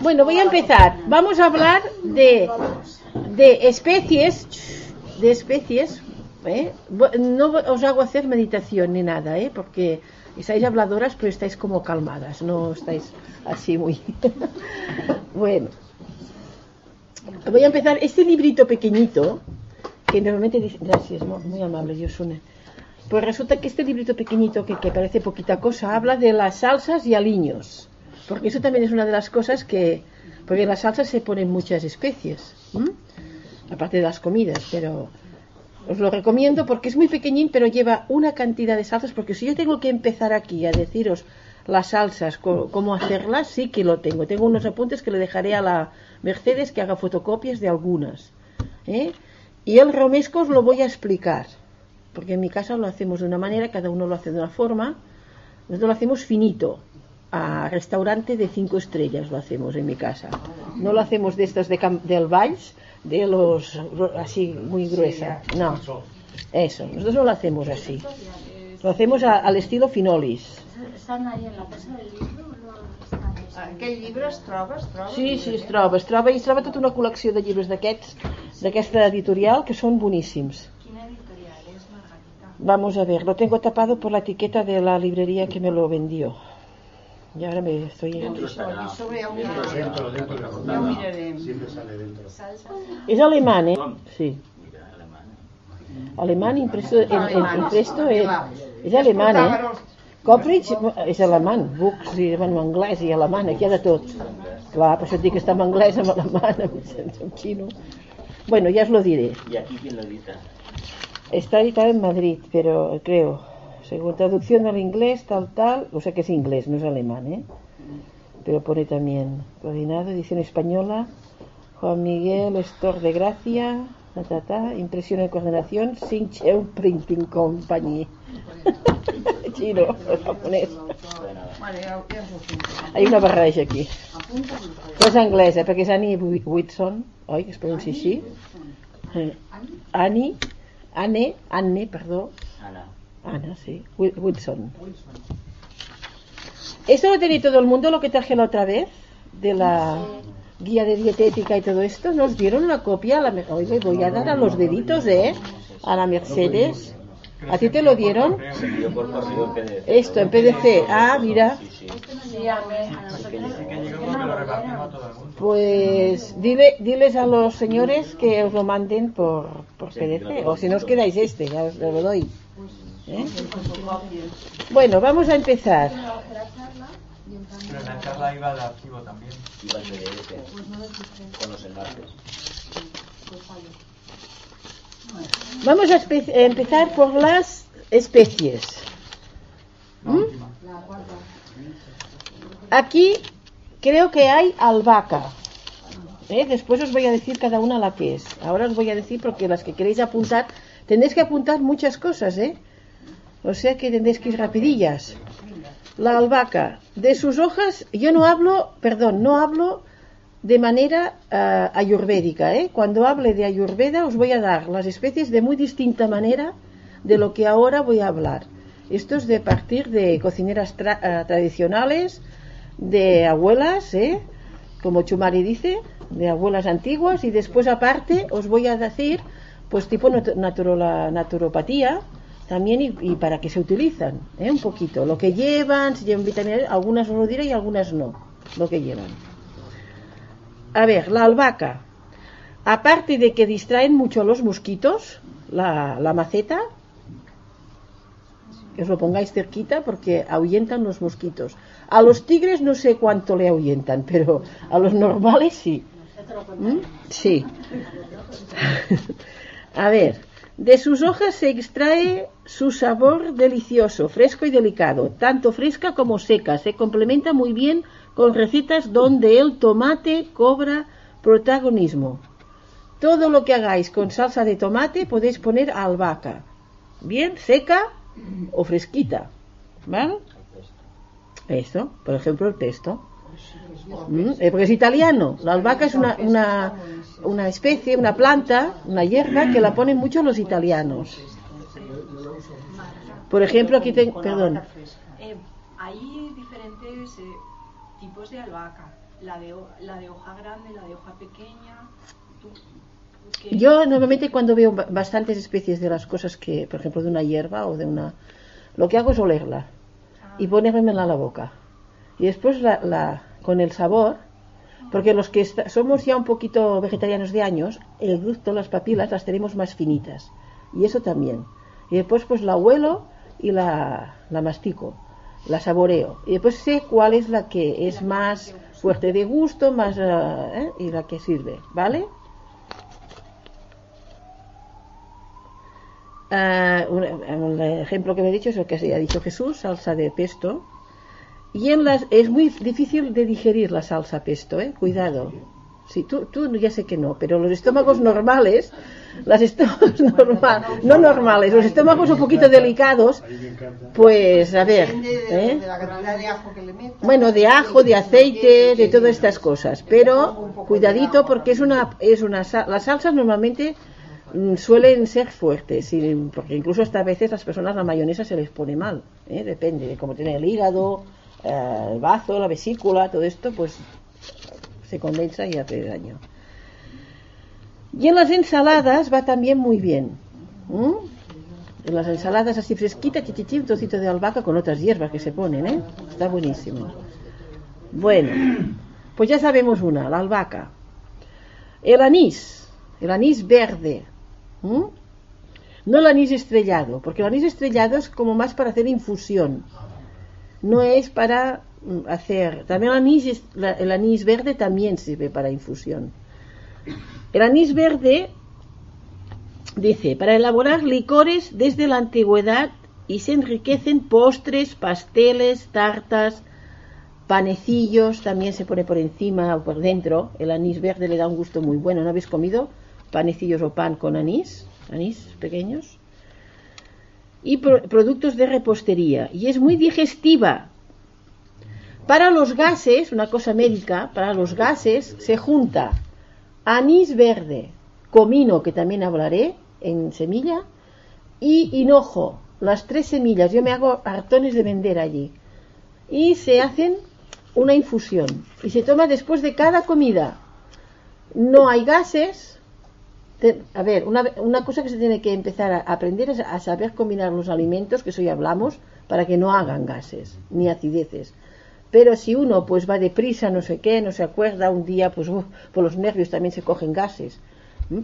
Bueno, voy a empezar. Vamos a hablar de, de especies, de especies. ¿eh? No os hago hacer meditación ni nada, ¿eh? porque estáis habladoras, pero estáis como calmadas, no estáis así muy. bueno, voy a empezar. Este librito pequeñito, que normalmente dice. Gracias, mu- muy amable, Yosune. Pues resulta que este librito pequeñito, que, que parece poquita cosa, habla de las salsas y aliños. Porque eso también es una de las cosas que... Porque en las salsas se ponen muchas especies, aparte de las comidas, pero os lo recomiendo porque es muy pequeñín, pero lleva una cantidad de salsas, porque si yo tengo que empezar aquí a deciros las salsas, cómo hacerlas, sí que lo tengo. Tengo unos apuntes que le dejaré a la Mercedes que haga fotocopias de algunas. ¿eh? Y el romesco os lo voy a explicar, porque en mi casa lo hacemos de una manera, cada uno lo hace de una forma. Nosotros lo hacemos finito, a restaurante de cinco estrellas lo hacemos en mi casa. No lo hacemos de estos de del Valls, de los así muy gruesa. No, eso. Nosotros no lo hacemos así. Lo hacemos a- al estilo finolis. Estan ahí en la casa del libro? Aquell llibre es troba, es troba? Sí, sí, es troba, es troba, i es troba tota una col·lecció de llibres d'aquests, d'aquesta editorial, que són boníssims. Quina editorial és, Margarita? Vamos a ver, lo tengo tapado por la etiqueta de la librería que me lo vendió. Y ahora me estoy... Ja Dentro, mirarem. dentro, dentro de la Ja portada. Siempre sale dentro. Es alemán, ¿eh? Sí. Alemán impreso, en, en- impresto es, es alemán, ¿eh? Copridge és alemany, Books i bueno, anglès i alemany, aquí hi ha de tot. Clar, per això et dic que està en anglès, en alemany, en, en xino. Bueno, ya os lo diré. ¿Y aquí quién lo edita? Está editado en Madrid, pero creo, según traducción al inglés, tal, tal, o sea que es inglés, no es alemán, ¿eh? Pero pone también, coordinado, edición española, Juan Miguel Estor de Gracia, ta, ta, ta, impresión y coordinación, Sincheu Printing Company. Chino, japonés. Hay una barreja aquí. Però és anglesa, perquè és Annie Whitson, oi, que es pronuncia així? Eh, Annie, Anne, Anne, perdó, Ana. Ana, sí, Wi- Wilson. ¿Esto lo tiene todo el mundo, lo que traje la otra vez? De la guía de dietética y todo esto. ¿Nos dieron una copia? La, me- Oiga, voy a dar a los deditos, ¿eh? A la Mercedes. ¿A ti te lo dieron? PDF. Esto, en PDC. Ah, mira. Sí, sí. Sí. Pues dile, diles a los señores que os lo manden por, por PDC. O si no os quedáis este, ya os lo doy. ¿Eh? Bueno, vamos a empezar. Pero en la charla iba de archivo también. Iba el PDF. Con los enlaces. Vamos a a empezar por las especies. ¿Mm? Aquí creo que hay albahaca. ¿eh? Después os voy a decir cada una la que es. Ahora os voy a decir porque las que queréis apuntar, tenéis que apuntar muchas cosas, ¿eh? O sea que tendréis que ir rapidillas. La albahaca, de sus hojas, yo no hablo, perdón, no hablo de manera ah, ayurvédica. ¿eh? Cuando hable de ayurveda os voy a dar las especies de muy distinta manera de lo que ahora voy a hablar. Esto es de partir de cocineras ah, tradicionales, de abuelas, ¿eh? como Chumari dice, de abuelas antiguas, y después aparte os voy a decir, pues tipo naturopatía, también y, y para qué se utilizan, ¿eh? un poquito, lo que llevan, si llevan vitaminas, algunas os lo diré y algunas no, lo que llevan. A ver, la albahaca. Aparte de que distraen mucho a los mosquitos, la, la maceta, que os lo pongáis cerquita porque ahuyentan los mosquitos. A los tigres no sé cuánto le ahuyentan, pero a los normales sí. ¿Mm? Sí. a ver, de sus hojas se extrae su sabor delicioso, fresco y delicado, tanto fresca como seca. Se complementa muy bien con recetas donde el tomate cobra protagonismo. Todo lo que hagáis con salsa de tomate podéis poner albahaca. Bien, seca o fresquita. ¿Vale? Eso, por ejemplo, el pesto. Mm, eh, porque es italiano. La albahaca es una, una, una especie, una planta, una hierba que la ponen mucho los italianos. Por ejemplo, aquí tengo, perdón, Eh, hay diferentes eh, tipos de albahaca. La de, la de hoja grande, la de hoja pequeña. Tú, ¿qué? Yo normalmente cuando veo ba- bastantes especies de las cosas que, por ejemplo, de una hierba o de una... Lo que hago es olerla Ah, y ponérmela a la boca. Y después la, la- con el sabor, porque los que somos ya un poquito vegetarianos de años, el gusto, las papilas las tenemos más finitas. Y eso también. Y después pues la huelo y la, la mastico, la saboreo. Y después sé cuál es la que es más fuerte de gusto, más ah, ¿eh? y la que sirve, ¿vale? Ah, un, ejemplo que me he dicho es lo que ha dicho Jesús, salsa de pesto. Y en las es muy difícil de digerir la salsa pesto, ¿eh? Cuidado. Sí, tú, tú ya sé que no, pero los estómagos normales, las estómagos normal, no normales, los estómagos un poquito delicados, pues a ver, ¿eh? de la cantidad de ajo que le metas. Bueno, de ajo, de aceite, de todas estas cosas. Pero cuidadito porque es una, es una, las salsas normalmente mm, suelen ser fuertes, y- porque incluso hasta a veces las personas la mayonesa se les pone mal, ¿eh? depende de cómo tiene el hígado, eh, el bazo, la vesícula, todo esto, pues se condensa y hace daño. Y en las ensaladas va también muy bien. En las ensaladas así fresquita, chichichi, un trocito de albahaca con otras hierbas que se ponen, ¿eh? Está buenísimo. Bueno, pues ya sabemos una, la albahaca. El anís, el anís verde. No el anís estrellado, porque el anís estrellado es como más para hacer infusión. No es para mm, hacer. También el anís, el anís verde también sirve para infusión. El anís verde Dice, para elaborar licores desde la antigüedad y se enriquecen postres, pasteles, tartas, panecillos, también se pone por encima o por dentro. El anís verde le da un gusto muy bueno. ¿No habéis comido panecillos o pan con anís? Anís pequeños. Y pro- productos de repostería. Y es muy digestiva. Para los gases, una cosa médica, para los gases se junta anís verde, comino, que también hablaré en semilla, y hinojo, las tres semillas. Yo me hago hartones de vender allí. Y se hacen una infusión. Y se toma después de cada comida. No hay gases. A ver, una, una cosa que se tiene que empezar a aprender es a saber combinar los alimentos, que eso ya hablamos, para que no hagan gases ni acideces. Pero si uno pues va deprisa, no sé qué, no se acuerda, un día pues por los nervios también se cogen gases,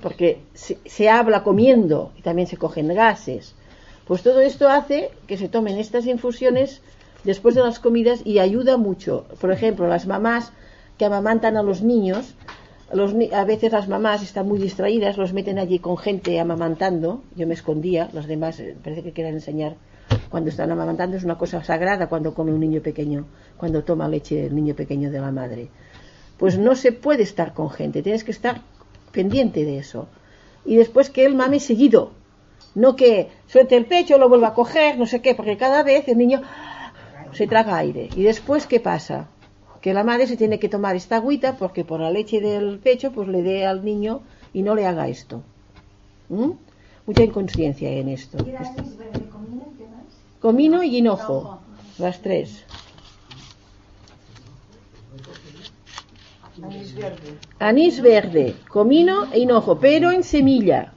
porque se habla comiendo y también se cogen gases. Pues todo esto hace que se tomen estas infusiones después de las comidas y ayuda mucho. Por ejemplo, las mamás que amamantan a los niños, los a veces las mamás están muy distraídas, los meten allí con gente amamantando. Yo me escondía, los demás eh, parece que quieren enseñar. Cuando están amamantando es una cosa sagrada cuando come un niño pequeño, cuando toma leche el niño pequeño de la madre. Pues no se puede estar con gente, tienes que estar pendiente de eso. Y después que él mame seguido, no que suelte el pecho, lo vuelva a coger, no sé qué, porque cada vez el niño se traga aire. Y después, ¿qué pasa? Que la madre se tiene que tomar esta agüita porque por la leche del pecho pues le dé al niño y no le haga esto. ¿Mm? Mucha inconsciencia en esto. Comino y hinojo, las tres. Anís verde. Anís verde, comino e hinojo, pero en semilla.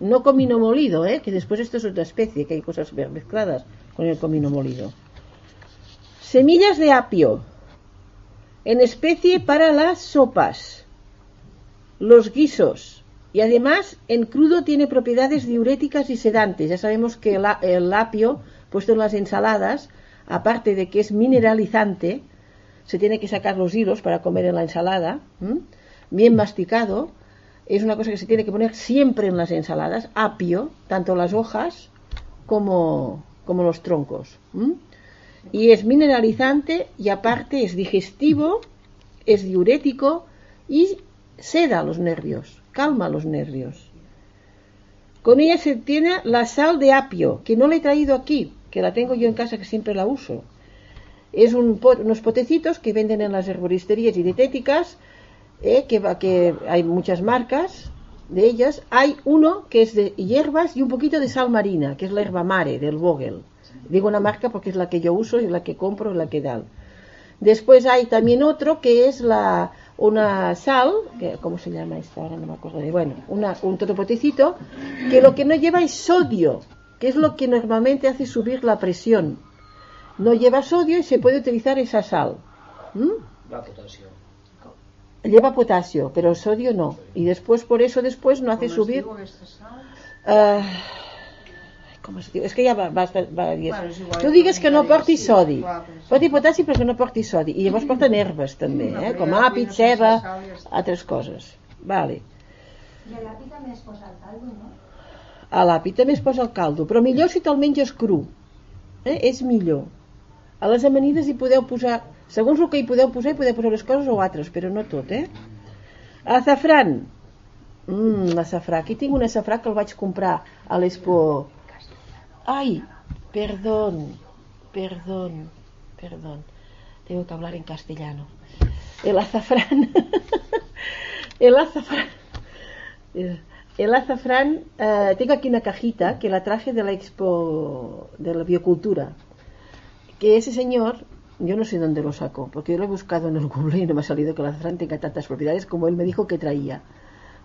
No comino molido, ¿eh? que después esto es otra especie, que hay cosas mezcladas con el comino molido. Semillas de apio, en especie para las sopas, los guisos, y además en crudo tiene propiedades diuréticas y sedantes. Ya sabemos que el, apio, puesto en las ensaladas, aparte de que es mineralizante, se tiene que sacar los hilos para comer en la ensalada, bien masticado. Es una cosa que se tiene que poner siempre en las ensaladas, apio, tanto las hojas como, como los troncos. Y es mineralizante y aparte es digestivo, es diurético y seda los nervios, calma los nervios. Con ella se tiene la sal de apio, que no la he traído aquí, que la tengo yo en casa que siempre la uso. Es un pot- unos potecitos que venden en las herboristerías y dietéticas, eh, que, hay muchas marcas de ellas. Hay uno que es de hierbas y un poquito de sal marina, que es la herba mare del Vogel. Digo una marca porque es la que yo uso y la que compro y la que dan. Después hay también otro que es la una sal, que, ¿cómo se llama esta? Ahora no me acuerdo de, bueno, una, un totopotecito, que lo que no lleva es sodio, que es lo que normalmente hace subir la presión. No lleva sodio y se puede utilizar esa sal. ¿Mm? Va potasio. Lleva potasio, pero sodio no. Y después, por eso después no hace es subir... Ah, com es diu? És que ja va, va, va dir. Bueno, igual, tu digues que no porti sí, sodi. clar, però sí. Porti potassi però que no porti sodi. I llavors porten herbes també, eh? com àpid, ceba, altres coses. Vale. I a l'api també es posa el caldo, no? A l'àpid també es posa el caldo, però millor si te'l menges cru. Eh? És millor. A les amanides hi podeu posar, segons el que hi podeu posar, hi podeu posar les coses o altres, però no tot, eh? Azafran. Mmm, l'assafrà. Aquí tinc un assafrà que el vaig comprar a l'Expo. Ai, perdón, perdón, perdón. Tengo que hablar en castellano. El azafrán. El azafrán. El azafrán, eh, tengo aquí una cajita que la traje de la expo de la biocultura. Que ese señor, yo no sé dónde lo sacó, porque yo lo he buscado en el Google y no me ha salido que el azafrán tenga tantas propiedades como él me dijo que traía.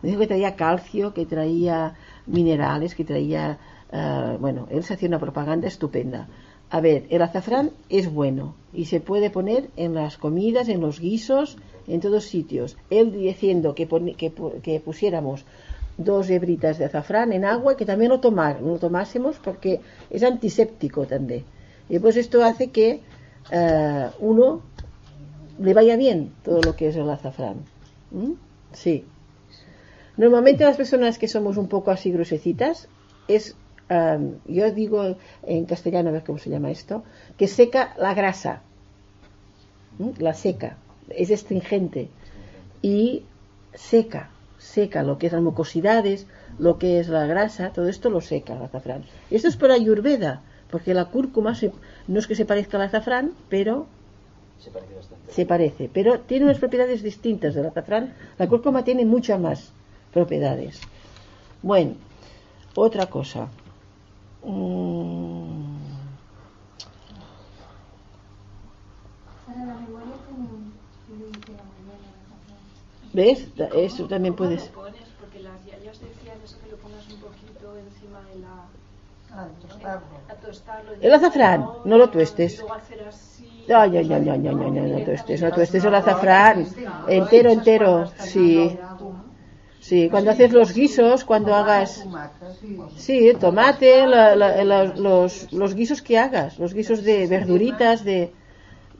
Me dijo que traía calcio, que traía minerales, que traía. Eh, bueno, él se hacía una propaganda estupenda. A ver, el azafrán es bueno y se puede poner en las comidas, en los guisos, en todos sitios. Él diciendo que, que, que pusiéramos dos hebritas de azafrán en agua y que también lo, tomar, lo tomásemos porque es antiséptico también. Y pues esto hace que eh, uno le vaya bien todo lo que es el azafrán. ¿Mm? Sí. Normalmente las personas que somos un poco así grosecitas es, um, yo digo en castellano, a ver cómo se llama esto, que seca la grasa, ¿Mm? la seca, es astringente y seca, seca lo que es las mucosidades, lo que es la grasa, todo esto lo seca el azafrán. Esto es por ayurveda, porque la cúrcuma se- no es que se parezca al azafrán, pero Se parece bastante. se parece, pero tiene unas propiedades distintas del azafrán. La cúrcuma tiene muchas más propiedades. Bueno, otra cosa. Mm. ¿Ves? Eso también ¿Cómo puedes. lo pones? Porque las yayas decían eso que lo pongas un poquito encima de la... Ah, tostarlo. A tostarlo. El azafrán, no lo tuestes. Así... Ay, ay, ay, ay, ay, ay, ay, no tuestes, no tuestes el azafrán. Entero, entero. Sí, sí. Cuando haces los guisos, cuando hagas. Sí, tomate, la- la- la- los, los guisos que hagas, los guisos de verduritas, de,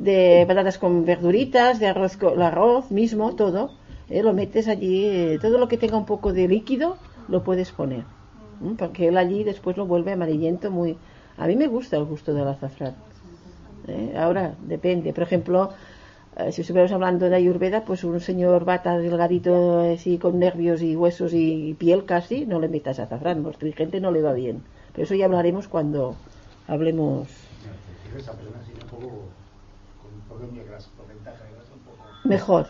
de patatas con verduritas, de arroz, con, el arroz mismo, todo, eh, lo metes allí, eh, todo lo que tenga un poco de líquido lo puedes poner, porque él allí después lo vuelve amarillento muy... A mí me gusta el gusto del azafrán. ¿eh? Ahora, depende, por ejemplo, eh, si estuviéramos hablando de Ayurveda, pues un señor bata delgadito así con nervios y huesos y piel casi, no le metas azafrán, los gente no le va bien. Pero eso ya hablaremos cuando hablemos mejor.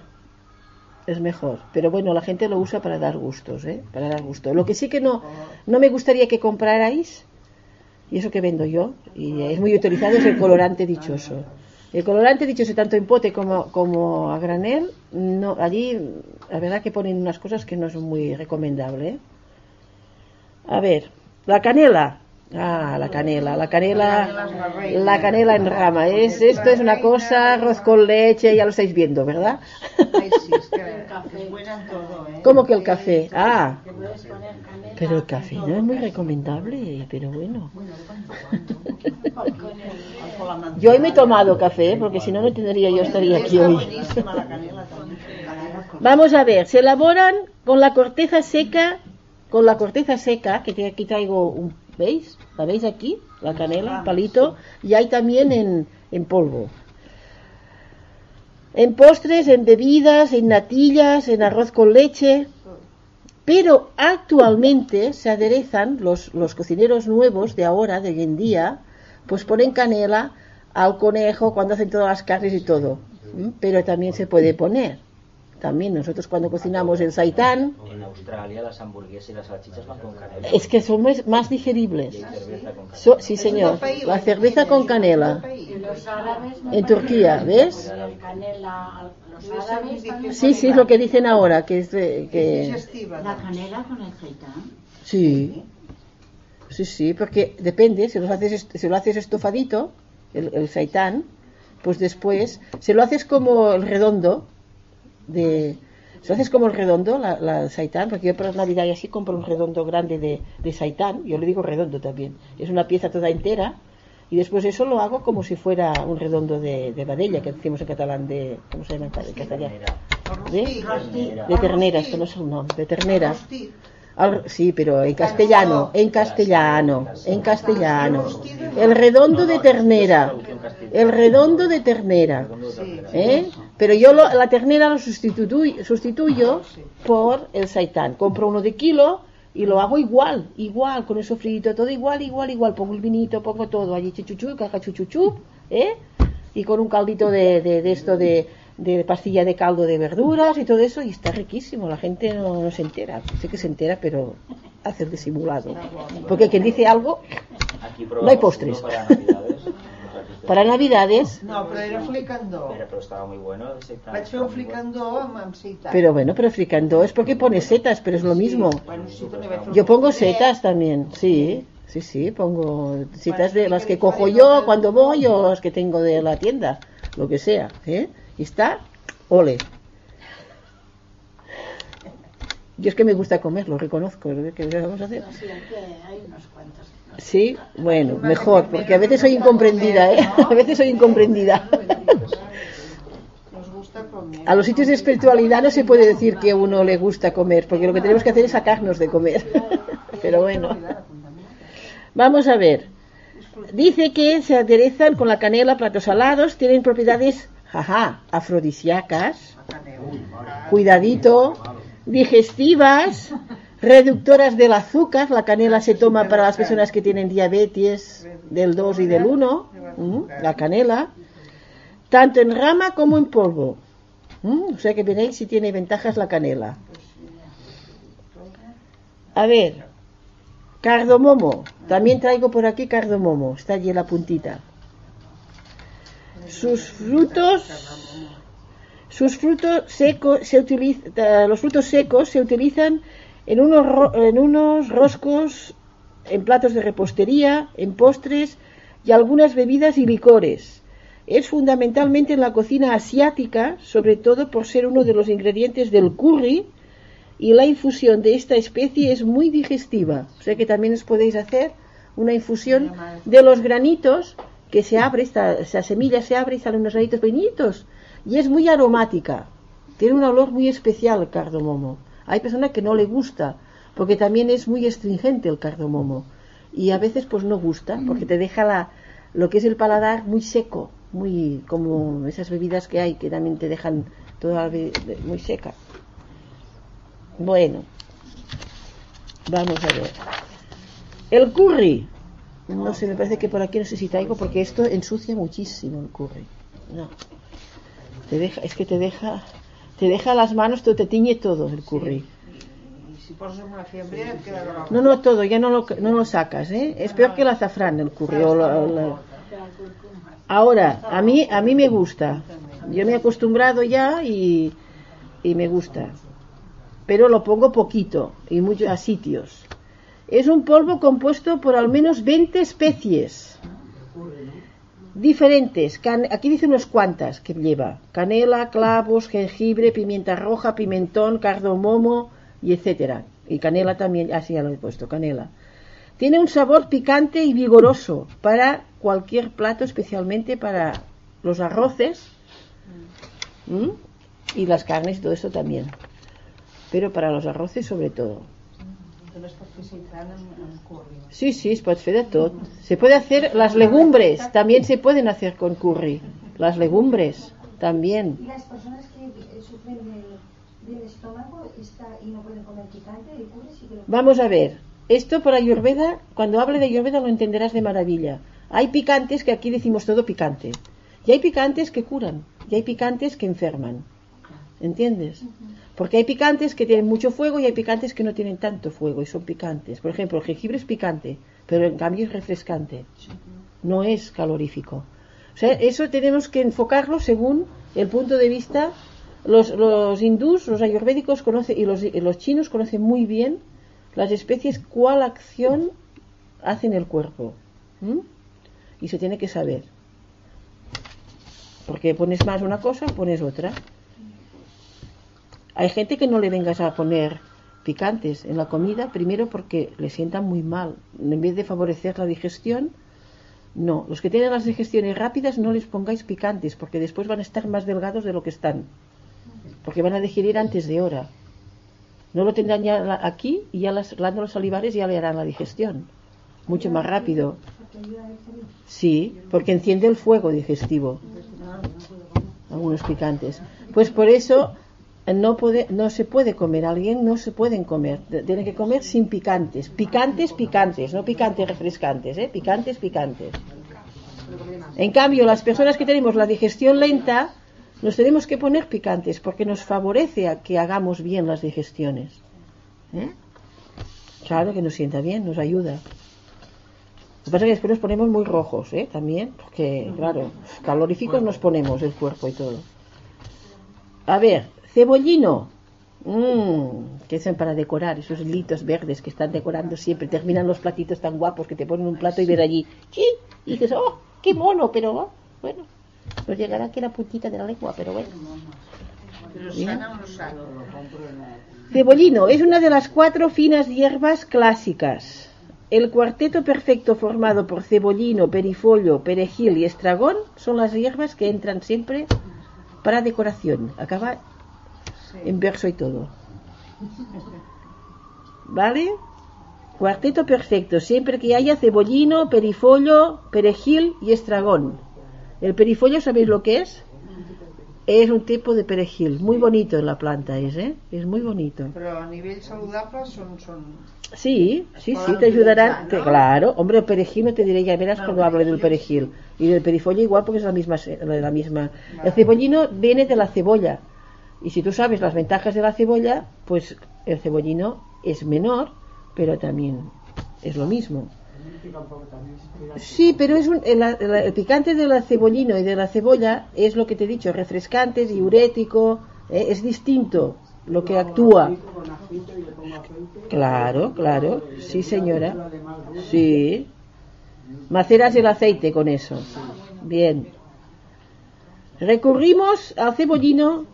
Es mejor, pero bueno, la gente lo usa para dar gustos, ¿eh? Para dar gusto. Lo que sí que no, no me gustaría que comprarais, y eso que vendo yo, y es muy utilizado, es el colorante dichoso. El colorante dichoso, tanto en pote como, como a granel, no, allí la verdad que ponen unas cosas que no son muy recomendables. ¿eh? A ver, la canela. Ah, la canela, la canela, la canela en rama. Es, esto es una cosa, arroz con leche, ya lo estáis viendo, ¿verdad? ¿Cómo que el café? Ah, pero el café no es muy recomendable, pero bueno. Yo hoy me he tomado café, porque si no, no tendría yo estaría aquí hoy. Vamos a ver, se elaboran con la corteza seca, con la corteza seca, que te- aquí traigo un, ¿veis? ¿La veis aquí? La canela, un palito, y hay también en, en polvo. En postres, en bebidas, en natillas, en arroz con leche. Pero actualmente se aderezan los, los cocineros nuevos de ahora, de hoy en día, pues ponen canela al conejo cuando hacen todas las carnes y todo. Pero también se puede poner. También nosotros cuando cocinamos el saitán, En Australia las hamburguesas y las salchichas van con canela. es que son más, más digeribles. Y hay cerveza con canela. So- sí, señor. La cerveza con canela. Y los árabes no En Turquía, ¿ves? Sí, sí, es lo que dicen ahora, que es Es que... digestiva. La canela con el seitán. Sí, sí, sí, porque depende, si lo haces, est- si lo haces estofadito, el, el saitán, pues después, si lo haces como el redondo, de, si lo haces como el redondo, la, la saitán, porque yo para Navidad y así compro un redondo grande de, de saitán, yo le digo redondo también, es una pieza toda entera, y después eso lo hago como si fuera un redondo de, de badella, que decimos en catalán de, ¿cómo se llama en castellano? El ¿De? De ternera, esto no es un nombre, de ternera. Al- sí, pero en castellano, en castellano, en castellano. El redondo de ternera, el redondo de ternera. ¿eh? Pero yo lo- la ternera lo sustituyo, sustituyo por el saitán. Compro uno de kilo y lo hago igual, igual, con el sofrito, todo igual, igual, igual. Pongo el vinito, pongo todo allí, chuchuchu, caca chuchuchu, ¿eh? Y con un caldito de, de, de esto de, de pastilla de caldo de verduras y todo eso, y está riquísimo. La gente no, no se entera. Sé que se entera, pero hace el disimulado. Porque quien dice algo, Aquí No hay postres. Uno Para Navidades. No, però era flicandó. Pero, pero estaba muy bueno. Vaig fer un flicandó amb, amb seitan. pero bueno, pero fricandó es porque pone setas, pero es lo mismo. Bueno, sí, també vaig fer Yo pongo setas también, sí, sí, sí, pongo setas de las que cojo yo cuando voy o las que tengo de la tienda, lo que sea, ¿eh? Y está, ole. Yo es que me gusta comer, lo reconozco, ¿qué vamos a hacer? Sí, aquí hay unos cuantos. Sí, bueno, mejor, porque a veces soy incomprendida, ¿eh? A veces soy incomprendida. A los sitios de espiritualidad no se puede decir que a uno le gusta comer, porque lo que tenemos que hacer es sacarnos de comer. Pero bueno. Vamos a ver. Dice que se aderezan con la canela platos salados, tienen propiedades, jaja, afrodisíacas, cuidadito, digestivas, reductoras del azúcar. La canela se toma para las personas que tienen diabetes del 2 y del 1, ¿mm? la canela, tanto en rama como en polvo. O sea que veréis si tiene ventajas la canela. A ver, cardomomo. También traigo por aquí cardomomo. Está allí en la puntita. Sus frutos, sus frutos secos se utiliza- los frutos secos se utilizan en unos, en unos roscos, en platos de repostería, en postres y algunas bebidas y licores. Es fundamentalmente en la cocina asiática, sobre todo por ser uno de los ingredientes del curry, y la infusión de esta especie es muy digestiva. O sea que también os podéis hacer una infusión de los granitos que se abre, esta, esa semilla se abre y salen unos granitos pequeñitos. Y es muy aromática. Tiene un olor muy especial el cardomomo. Hay personas que no le gusta, porque también es muy astringente el cardomomo. Y a veces pues no gusta, porque te deja la, lo que es el paladar muy seco, muy como esas bebidas que hay que también te dejan toda la muy seca. Bueno, vamos a ver. El curry. No sé, me parece que por aquí no sé si traigo porque esto ensucia muchísimo el curry. No. Te deja, es que te deja, te deja las manos, te, te tiñe todo el curry. Groc. No, no todo, ya no lo, no lo sacas, ¿eh? Es peor que el azafrán el curry. o la- la- Ahora, a mí, a mí me gusta. Yo me he acostumbrado ya y, y me gusta. Pero lo pongo poquito y mucho a sitios. Es un polvo compuesto por al menos 20 especies diferentes. Can- aquí dice unas cuantas que lleva. Canela, clavos, jengibre, pimienta roja, pimentón, cardomomo y etcétera. Y canela también, así ya lo he puesto, canela. Tiene un sabor picante y vigoroso para cualquier plato, especialmente para los arroces ¿m? y las carnes todo eso también. Pero para los arroces sobre todo. Es curri. Sí, sí, es pot fer de tot. Se puede hacer las legumbres, también se pueden hacer con curry. Las legumbres, también. Y las personas que eh, sufren del, del estómago está, y no pueden comer picante, el curry sí que lo Vamos a ver, esto por Ayurveda, cuando hable de Ayurveda lo entenderás de maravilla. Hay picantes que aquí decimos todo picante. Y hay picantes que curan, y hay picantes que enferman. ¿Entiendes? Porque hay picantes que tienen mucho fuego y hay picantes que no tienen tanto fuego y son picantes. Por ejemplo, el jengibre es picante, pero en cambio es refrescante, no es calorífico. O sea, eso tenemos que enfocarlo según el punto de vista. Los, los hindús, los ayurvédicos conocen, y, los, y los chinos conocen muy bien las especies, cuál acción hacen el cuerpo. Y se tiene que saber. Porque pones más una cosa, pones otra. Hay gente que no le vengas a poner picantes en la comida, primero porque le sientan muy mal. En vez de favorecer la digestión, no. Los que tienen las digestiones rápidas no les pongáis picantes, porque después van a estar más delgados de lo que están. Porque van a digerir antes de hora. No lo tendrán ya aquí y ya las glándulas salivares ya le harán la digestión. Mucho más rápido. Sí, porque enciende el fuego digestivo. Algunos picantes. Pues por eso no, puede, no se puede comer. Alguien no se pueden comer. Tiene que comer sin picantes. Picantes, picantes. No picantes refrescantes, ¿eh? Picantes, picantes. En cambio, las personas que tenemos la digestión lenta, nos tenemos que poner picantes porque nos favorece a que hagamos bien las digestiones. ¿Eh? Claro que nos sienta bien, nos ayuda. Lo que pasa es que después nos ponemos muy rojos, ¿eh? También, porque, claro, caloríficos nos ponemos el cuerpo y todo. A ver, cebollino. Mmm, que son para decorar, esos litos verdes que están decorando siempre. Terminan los platitos tan guapos que te ponen un plato y ver allí. ¿Qué? Y dices, oh, qué mono, pero oh, bueno. Nos llegará aquí la puntita de la lengua, pero bueno. Pero Bien. sana o no sana. Cebollino es una de las cuatro finas hierbas clásicas. El cuarteto perfecto formado por cebollino, perifollo, perejil y estragón son las hierbas que entran siempre para decoración. Acaba en verso y todo. ¿Vale? Cuarteto perfecto, siempre que haya cebollino, perifollo, perejil y estragón. El perifollo, ¿sabéis lo que es? Es un tipo de perejil, muy bonito en la planta es, ¿eh? Es muy bonito. Però a nivell saludable són... són... Sí, sí, sí, te ayudarán. claro, hombre, el perejil no te diré, ya verás No, cuando hable del perejil. Y del perifollo igual porque es la misma. La misma. El cebollino viene de la cebolla. Y si tú sabes las ventajas de la cebolla, pues el cebollino es menor, pero también es lo mismo. Sí, pero es un, el, el- el picante del cebollino y de la cebolla es lo que te he dicho, refrescante, diurético, eh, es distinto lo que actúa. Claro, claro, sí señora. Sí. Maceras el aceite con eso. Bien. Recurrimos al cebollino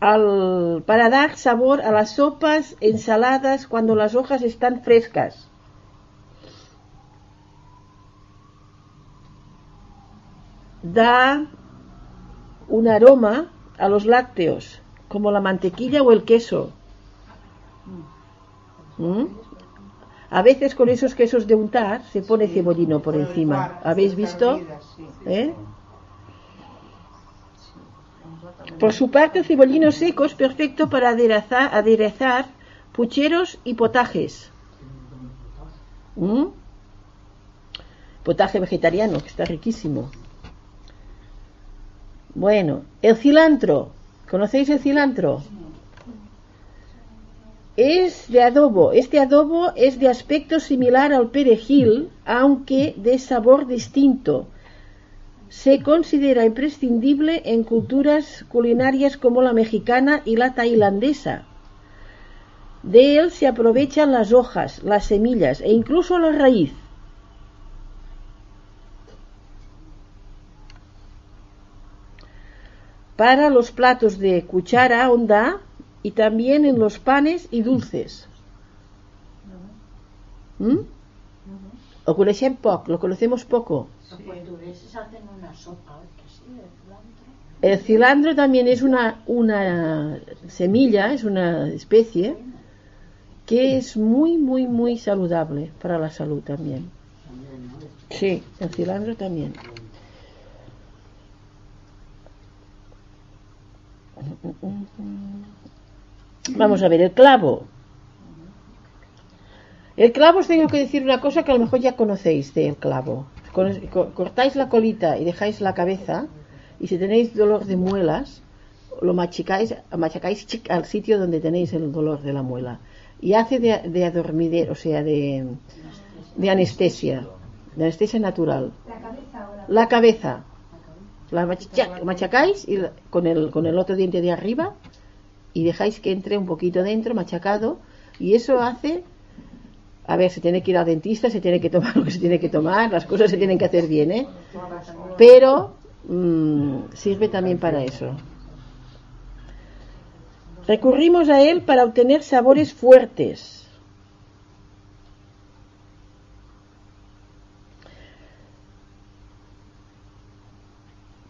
al, para dar sabor a las sopas, ensaladas, cuando las hojas están frescas. Da un aroma a los lácteos, como la mantequilla o el queso. ¿Mm? A veces con esos quesos de untar se pone cebollino por encima. ¿Habéis visto? Sí. ¿Eh? Por su parte, el cebollino seco es perfecto para aderezar, aderezar pucheros y potajes. ¿Mm? Potaje vegetariano, que está riquísimo. Bueno, el cilantro. ¿Conocéis el cilantro? Es de adobo. Este adobo es de aspecto similar al perejil, aunque de sabor distinto se considera imprescindible en culturas culinarias como la mexicana y la tailandesa. De él se aprovechan las hojas, las semillas e incluso la raíz. Para los platos de cuchara honda y también en los panes y dulces. ¿Mm? Lo conocen poco, lo conocemos poco. El cilantro también es una, una semilla, es una especie que es muy, muy, muy saludable para la salud también. Sí, el cilantro también. Vamos a ver, el clavo. El clavo os tengo que decir una cosa que a lo mejor ya conocéis del clavo. Con- Cortáis la colita y dejáis la cabeza y si tenéis dolor de muelas, lo machicáis, machacáis chic al sitio donde tenéis el dolor de la muela. Y hace de, de adormidero, o sea, de, de anestesia, de anestesia natural. La cabeza. La machaca- machacáis y la- con, el, con el otro diente de arriba y dejáis que entre un poquito dentro, machacado, y eso hace, a ver, se tiene que ir al dentista, se tiene que tomar lo que se tiene que tomar, las cosas se tienen que hacer bien, ¿eh? Pero mm, sirve también para eso. Recurrimos a él para obtener sabores fuertes.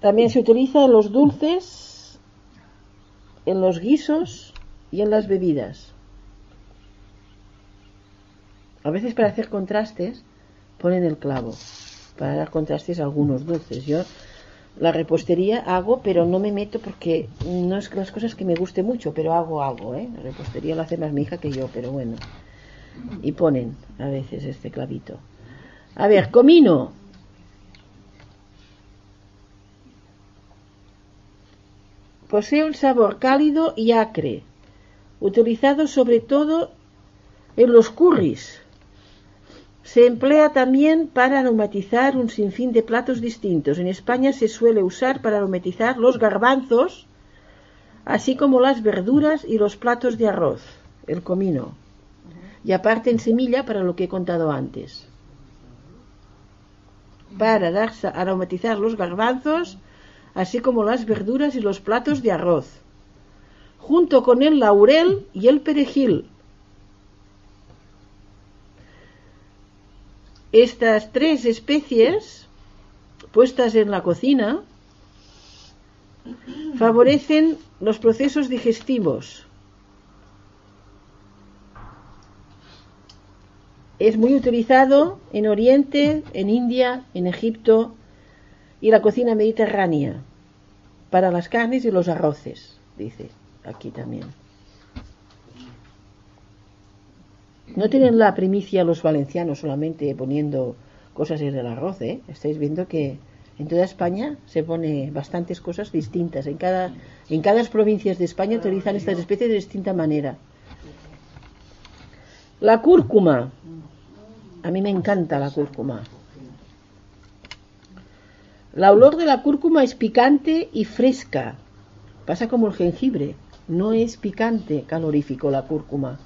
También se utiliza en los dulces, en los guisos y en las bebidas. A veces para hacer contrastes ponen el clavo, para dar contrastes a algunos dulces. Yo la repostería hago, pero no me meto porque no es las cosas que me guste mucho, pero hago algo, ¿eh? La repostería lo hace más mi hija que yo, pero bueno. Y ponen a veces este clavito. A ver, comino. Posee un sabor cálido y acre, utilizado sobre todo en los curries. Se emplea también para aromatizar un sinfín de platos distintos. En España se suele usar para aromatizar los garbanzos, así como las verduras y los platos de arroz, el comino. Y aparte en semilla para lo que he contado antes. Para dar, aromatizar los garbanzos, así como las verduras y los platos de arroz, junto con el laurel y el perejil. Estas tres especies puestas en la cocina favorecen los procesos digestivos. Es muy utilizado en Oriente, en India, en Egipto y la cocina mediterránea para las carnes y los arroces, dice aquí también. No tienen la primicia los valencianos solamente poniendo cosas en el arroz, ¿eh? Estáis viendo que en toda España se pone bastantes cosas distintas. En cada, en cada provincias de España utilizan estas especies de distinta manera. La cúrcuma. A mí me encanta la cúrcuma. La olor de la cúrcuma es picante y fresca. Pasa como el jengibre. No es picante, calorífico la cúrcuma.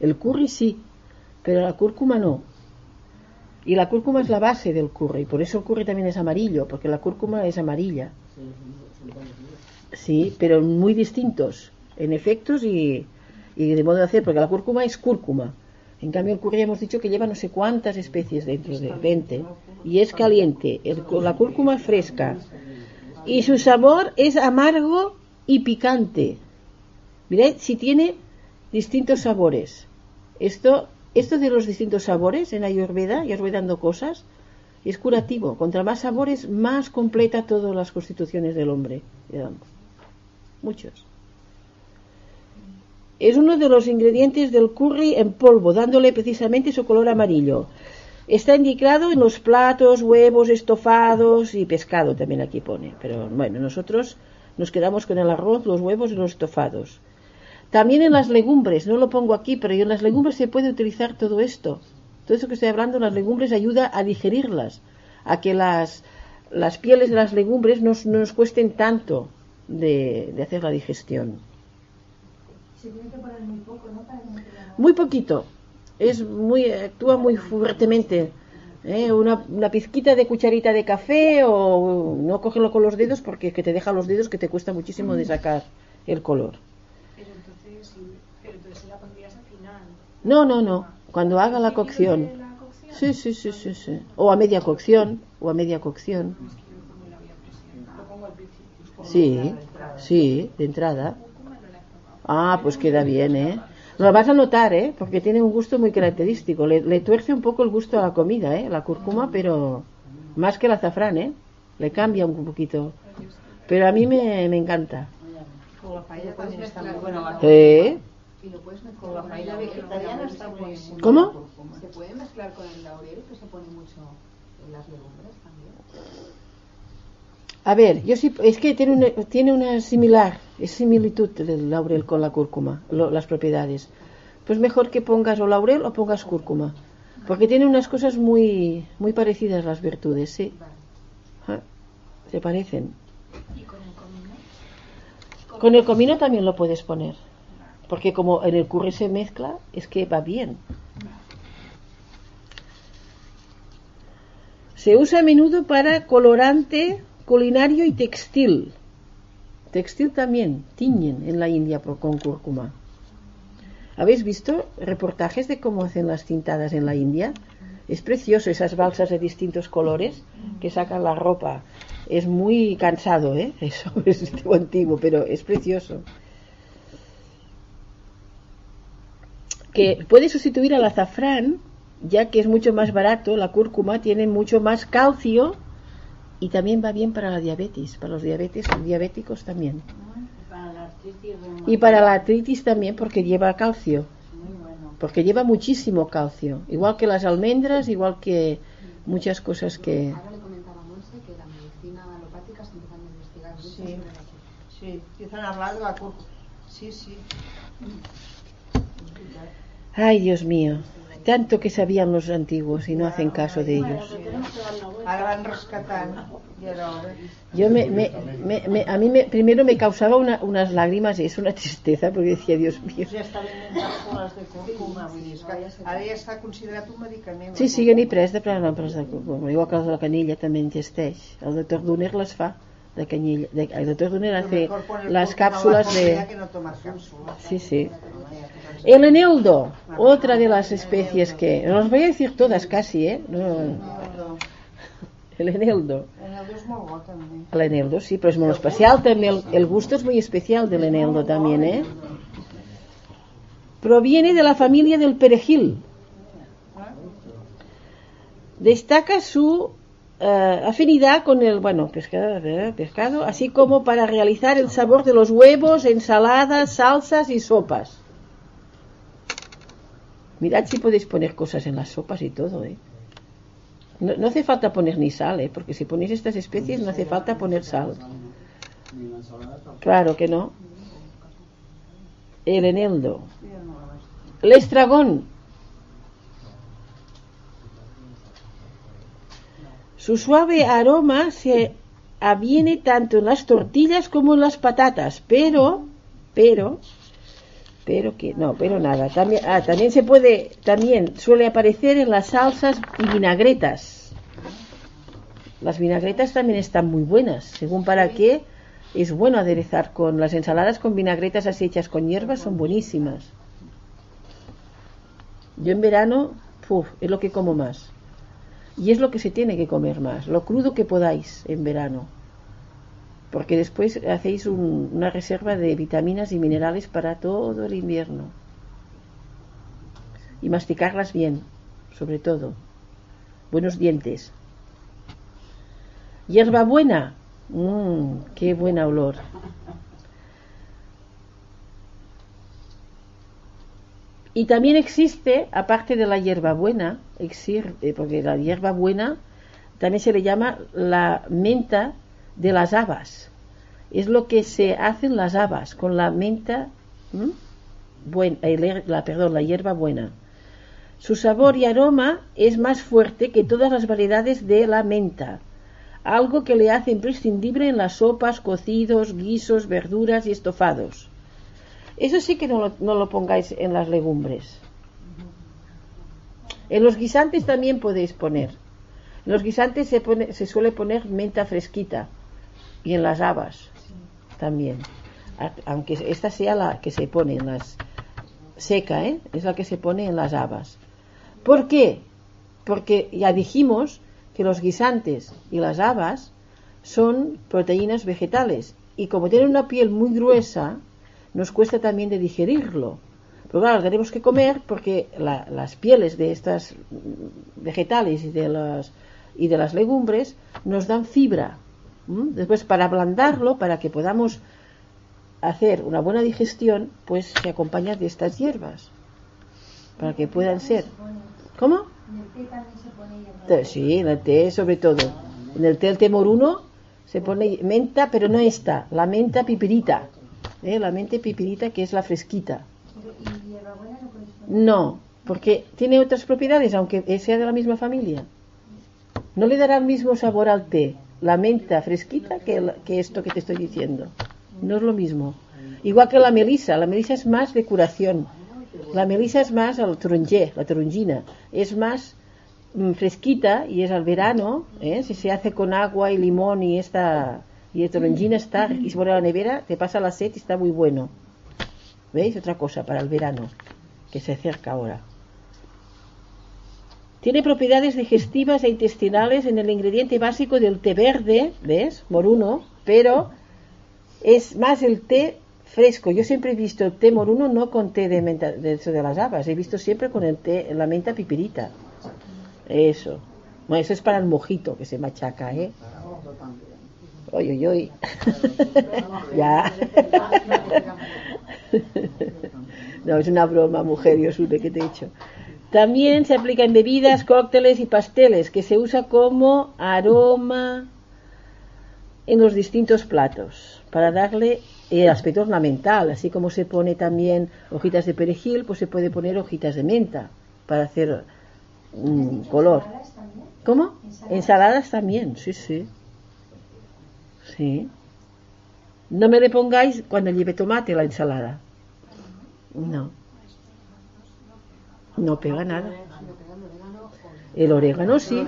El curry sí, pero la cúrcuma no. Y la cúrcuma es la base del curry, por eso el curry también es amarillo, porque la cúrcuma es amarilla. Sí, pero muy distintos en efectos y, y de modo de hacer, porque la cúrcuma es cúrcuma. En cambio, el curry hemos dicho que lleva no sé cuántas especies dentro de 20 y es caliente. El- la cúrcuma es fresca y su sabor es amargo y picante. Mirad si tiene distintos sabores. Esto, esto de los distintos sabores en Ayurveda, ya os voy dando cosas, es curativo. Contra más sabores, más completa todas las constituciones del hombre. Muchos. Es uno de los ingredientes del curry en polvo, dándole precisamente su color amarillo. Está indicado en los platos, huevos, estofados y pescado también aquí pone. Pero bueno, nosotros nos quedamos con el arroz, los huevos y los estofados. También en las legumbres, no lo pongo aquí, pero en las legumbres se puede utilizar todo esto. Todo eso que estoy hablando, las legumbres ayuda a digerirlas, a que las, las pieles de las legumbres no, no nos cuesten tanto de, de hacer la digestión. Se tiene que poner muy poco, ¿no? Para que no quede Muy poquito. Es muy, actúa muy fuertemente. ¿eh? Una, una pizquita de cucharita de café o no cogerlo con los dedos porque es que te deja los dedos que te cuesta muchísimo de sacar el color. Pero entonces, sí, pero entonces la pondrías al final. No, no, no. Cuando haga la cocción. ¿De la cocción? Sí, sí, sí, sí, sí. O a media cocción. O a media cocción. Sí, sí, de entrada. Ah, pues queda bien, ¿eh? Lo vas a notar, ¿eh? Porque tiene un gusto muy característico. Le, le tuerce un poco el gusto a la comida, ¿eh? La cúrcuma, pero más que el azafrán, ¿eh? Le cambia un poquito. Pero a mí me, me encanta. Con la paella también está muy bueno. ¿Eh? Y lo puedes mezclar con la paella vegetariana está buenísimo. ¿Cómo? Se puede mezclar con el laurel que se pone mucho en las legumbres también. A ver, yo sí, es que tiene una, tiene una similar, es similitud del laurel con la cúrcuma, lo- las propiedades. Pues mejor que pongas o laurel o pongas cúrcuma, porque tiene unas cosas muy, muy parecidas las virtudes, sí. Ah, Se parecen. ¿Y con el comino? Con el comino también lo puedes poner, porque como en el curry se mezcla, es que va bien. Se usa a menudo para colorante culinario y textil. Textil también, tiñen en la India con cúrcuma. ¿Habéis visto reportajes de cómo hacen las tintadas en la India? Es precioso esas balsas de distintos colores que sacan la ropa. Es muy cansado, ¿eh? Eso es antiguo, pero es precioso. Que puede sustituir al azafrán, ya que es mucho más barato. La cúrcuma tiene mucho más calcio y también va bien para la diabetes, para los diabetes, diabéticos también. Y para la artritis también porque lleva calcio, porque lleva muchísimo calcio, igual que las almendras, igual que muchas cosas que... Ahora le comentaba a Monse que la medicina alopática está empezando a investigar mucho Sí. Sí, empiezan a hablar de la cúrcuma. Sí, sí. Ay, Dios mío, tanto que sabían los antiguos y no hacen caso de ellos. Ara van hora. Yo me, me- me- me- a mí me, primero me causaba una- unas lágrimas y es una tristeza porque decía, Dios mío. De és que ara ja està considerat un medicament. Sí, sí, jo n'he pres de prendre pres de cúrcuma, igual que la canilla també existeix. El doctor Duner les fa de canyella. De, el doctor Lo hace las cápsulas de... No cápsulas. Sí, sí. El eneldo, otra de las especies que... Os voy a decir todas casi, ¿eh? No, el eneldo. En el eneldo, sí, pero es muy especial también. El, el gusto es muy especial del eneldo también, ¿eh? Proviene de la familia del perejil. Destaca su eh, afinidad con el, bueno, pescado, pescado, así como para realizar el sabor de los huevos, ensaladas, salsas y sopas. Mirad si podéis poner cosas en las sopas y todo, ¿eh? No, no hace falta poner ni sal, ¿eh? Porque si ponéis estas especies no hace falta poner sal. Claro que no. El eneldo. El estragón. Su suave aroma se aviene tanto en las tortillas como en las patatas, pero, pero, pero que, no, pero nada. También, ah, también se puede, también suele aparecer en las salsas y vinagretas. Las vinagretas también están muy buenas, según para qué es bueno aderezar con las ensaladas con vinagretas así hechas con hierbas, son buenísimas. Yo en verano, puf, es lo que como más. Y es lo que se tiene que comer más, lo crudo que podáis en verano. Porque después hacéis un- una reserva de vitaminas y minerales para todo el invierno. Y masticarlas bien, sobre todo. Buenos dientes. Hierbabuena. Mmm, qué buen olor. Y también existe, aparte de la hierbabuena, exir- eh, porque la hierbabuena también se le llama la menta de las habas. Es lo que se hacen las habas con la menta, ¿m? buen- eh, la, perdón, la hierba buena. Su sabor y aroma es más fuerte que todas las variedades de la menta, algo que le hace imprescindible en las sopas, cocidos, guisos, verduras y estofados. Eso sí que no lo, no lo pongáis en las legumbres. En los guisantes también podéis poner. En los guisantes se, pone- se suele poner menta fresquita y en las habas también. Aunque esta sea la que se pone en las seca, ¿eh? es la que se pone en las habas. ¿Por qué? Porque ya dijimos que los guisantes y las habas son proteínas vegetales y como tienen una piel muy gruesa, nos cuesta también de digerirlo. Pero claro, tenemos que comer porque la- las pieles de estas mm, vegetales y de las, y de las legumbres nos dan fibra. ¿m? Después, para ablandarlo, para que podamos hacer una buena digestión, pues se acompaña de estas hierbas. Para que puedan ser. ¿Cómo? En el té también se pone hierba. Sí, en el té sobre todo. En el té, el té moruno, Se pone menta, pero no esta, la menta pipirita. ¿Eh? La menta pipirita que es la fresquita. ¿Y hierbabuena no porque tiene otras propiedades, aunque sea de la misma familia. No le dará el mismo sabor al té, la menta fresquita, que, el- que esto que te estoy diciendo. No es lo mismo. Igual que la melisa, la melisa es más de curación. La melisa es más al taronger, la tarongina. Es más mm, fresquita y es al verano, ¿eh? si se hace con agua y limón y esta y el tarongina está y se pone a la nevera, te pasa la sed y está muy bueno. ¿Veis? Otra cosa para el verano que se acerca ahora. Tiene propiedades digestivas e intestinales en el ingrediente básico del té verde, ¿ves? Moruno, pero es más el té fresco. Yo siempre he visto el té moruno no con té de menta, de eso de las habas, he visto siempre con el té, la menta pipirita. Eso. Bueno, eso es para el mojito que se machaca, ¿eh? Oye, oye, oye. ya. no, es una broma, mujer, Yosune, que te he dicho. También se aplica en bebidas, cócteles y pasteles, que se usa como aroma en los distintos platos, para darle el aspecto ornamental, así como se pone también hojitas de perejil, pues se puede poner hojitas de menta, para hacer mm, color. ¿Cómo? Ensaladas. Ensaladas también, sí, sí. Sí. No me le pongáis cuando lleve tomate la ensalada. No. No pega nada. El orégano sí.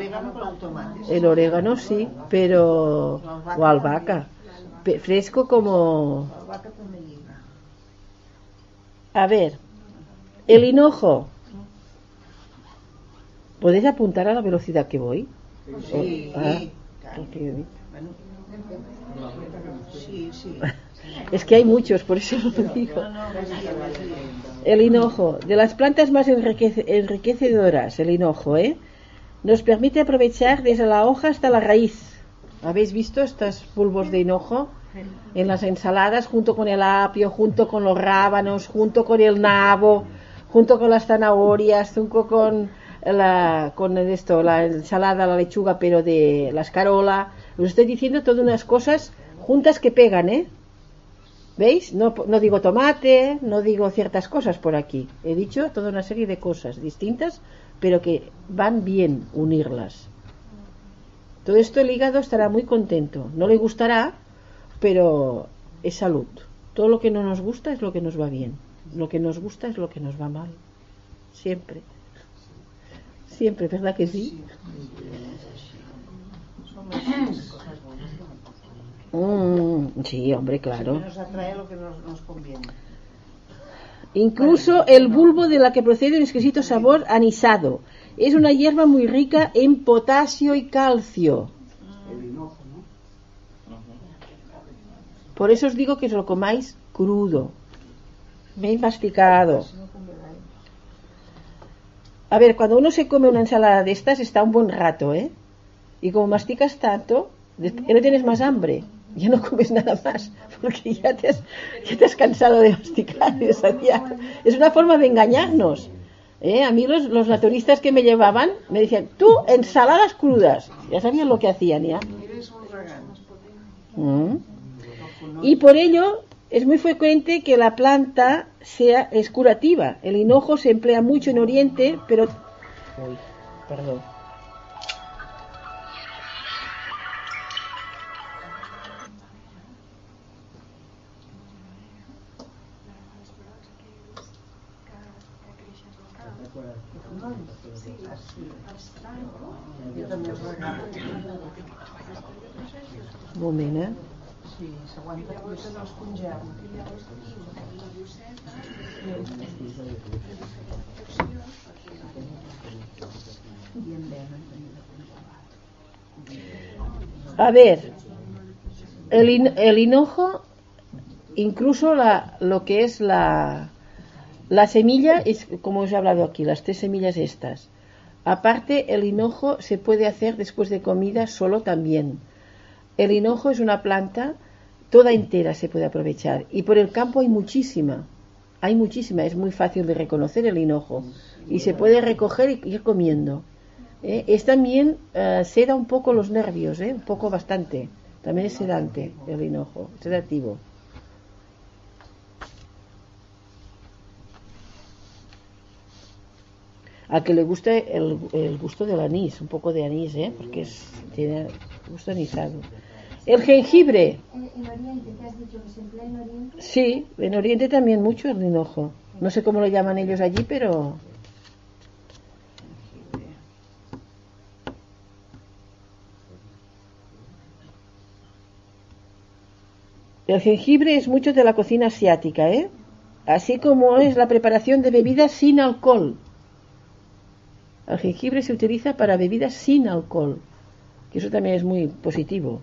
el orégano sí, pero... O albahaca. Pe- Fresco como... A ver, el hinojo. ¿Podéis apuntar a la velocidad que voy? Sí, Ah, porque-. Sí, sí. Es que hay muchos, por eso lo digo. El hinojo, de las plantas más enriquece- enriquecedoras, el hinojo, ¿eh? Nos permite aprovechar desde la hoja hasta la raíz. ¿Habéis visto estos bulbos de hinojo? En las ensaladas, junto con el apio, junto con los rábanos, junto con el nabo, junto con las zanahorias, junto con la, con esto, la ensalada, la lechuga, pero de la escarola. Os estoy diciendo todas unas cosas juntas que pegan, ¿eh? ¿Veis? No, no digo tomate, no digo ciertas cosas por aquí. He dicho toda una serie de cosas distintas, pero que van bien unirlas. Todo esto el hígado estará muy contento. No le gustará, pero es salud. Todo lo que no nos gusta es lo que nos va bien. Lo que nos gusta es lo que nos va mal. Siempre. Siempre, ¿verdad que sí? Son las cosas buenas. Mm, sí, hombre, Que claro. nos atrae lo que nos, nos conviene. Incluso el bulbo de la que procede un exquisito sabor anisado. Es una hierba muy rica en potasio y calcio. Por eso os digo que os lo comáis crudo. Bien masticado. A ver, cuando uno se come una ensalada de estas está un buen rato, ¿eh? Y como masticas tanto, ya no tienes más hambre. Ya no comes nada más, porque ya te has, ya te has cansado de masticar y de. Es una forma de engañarnos. ¿eh? A mí los, los naturistas que me llevaban me decían, tú, ensaladas crudas. Ya sabían lo que hacían ya. Mm. Y por ello es muy frecuente que la planta sea es curativa. El hinojo se emplea mucho en Oriente, pero perdón. Moment, eh? Sí, s'aguanta jo se els congel. I en venen A ver, el, el hinojo, incluso la, lo que es la, la semilla, es como os he hablado aquí, las tres semillas estas. Aparte, el hinojo se puede hacer después de comida solo también. El hinojo es una planta, toda entera se puede aprovechar. Y por el campo hay muchísima. Hay muchísima, es muy fácil de reconocer el hinojo. Y se puede recoger y ir comiendo. ¿eh? Es también, eh, seda un poco los nervios, ¿eh? un poco bastante. También es sedante el hinojo, sedativo. A que le guste el, el gusto del anís, un poco de anís, ¿eh? porque es, tiene gusto anisado. El jengibre, En, en Oriente, te has dicho que se emplea en Oriente. sí, en Oriente también mucho el hinojo. No sé cómo lo llaman ellos allí, pero el jengibre es mucho de la cocina asiática, ¿eh? Así como es la preparación de bebidas sin alcohol. El jengibre se utiliza para bebidas sin alcohol, que eso también es muy positivo.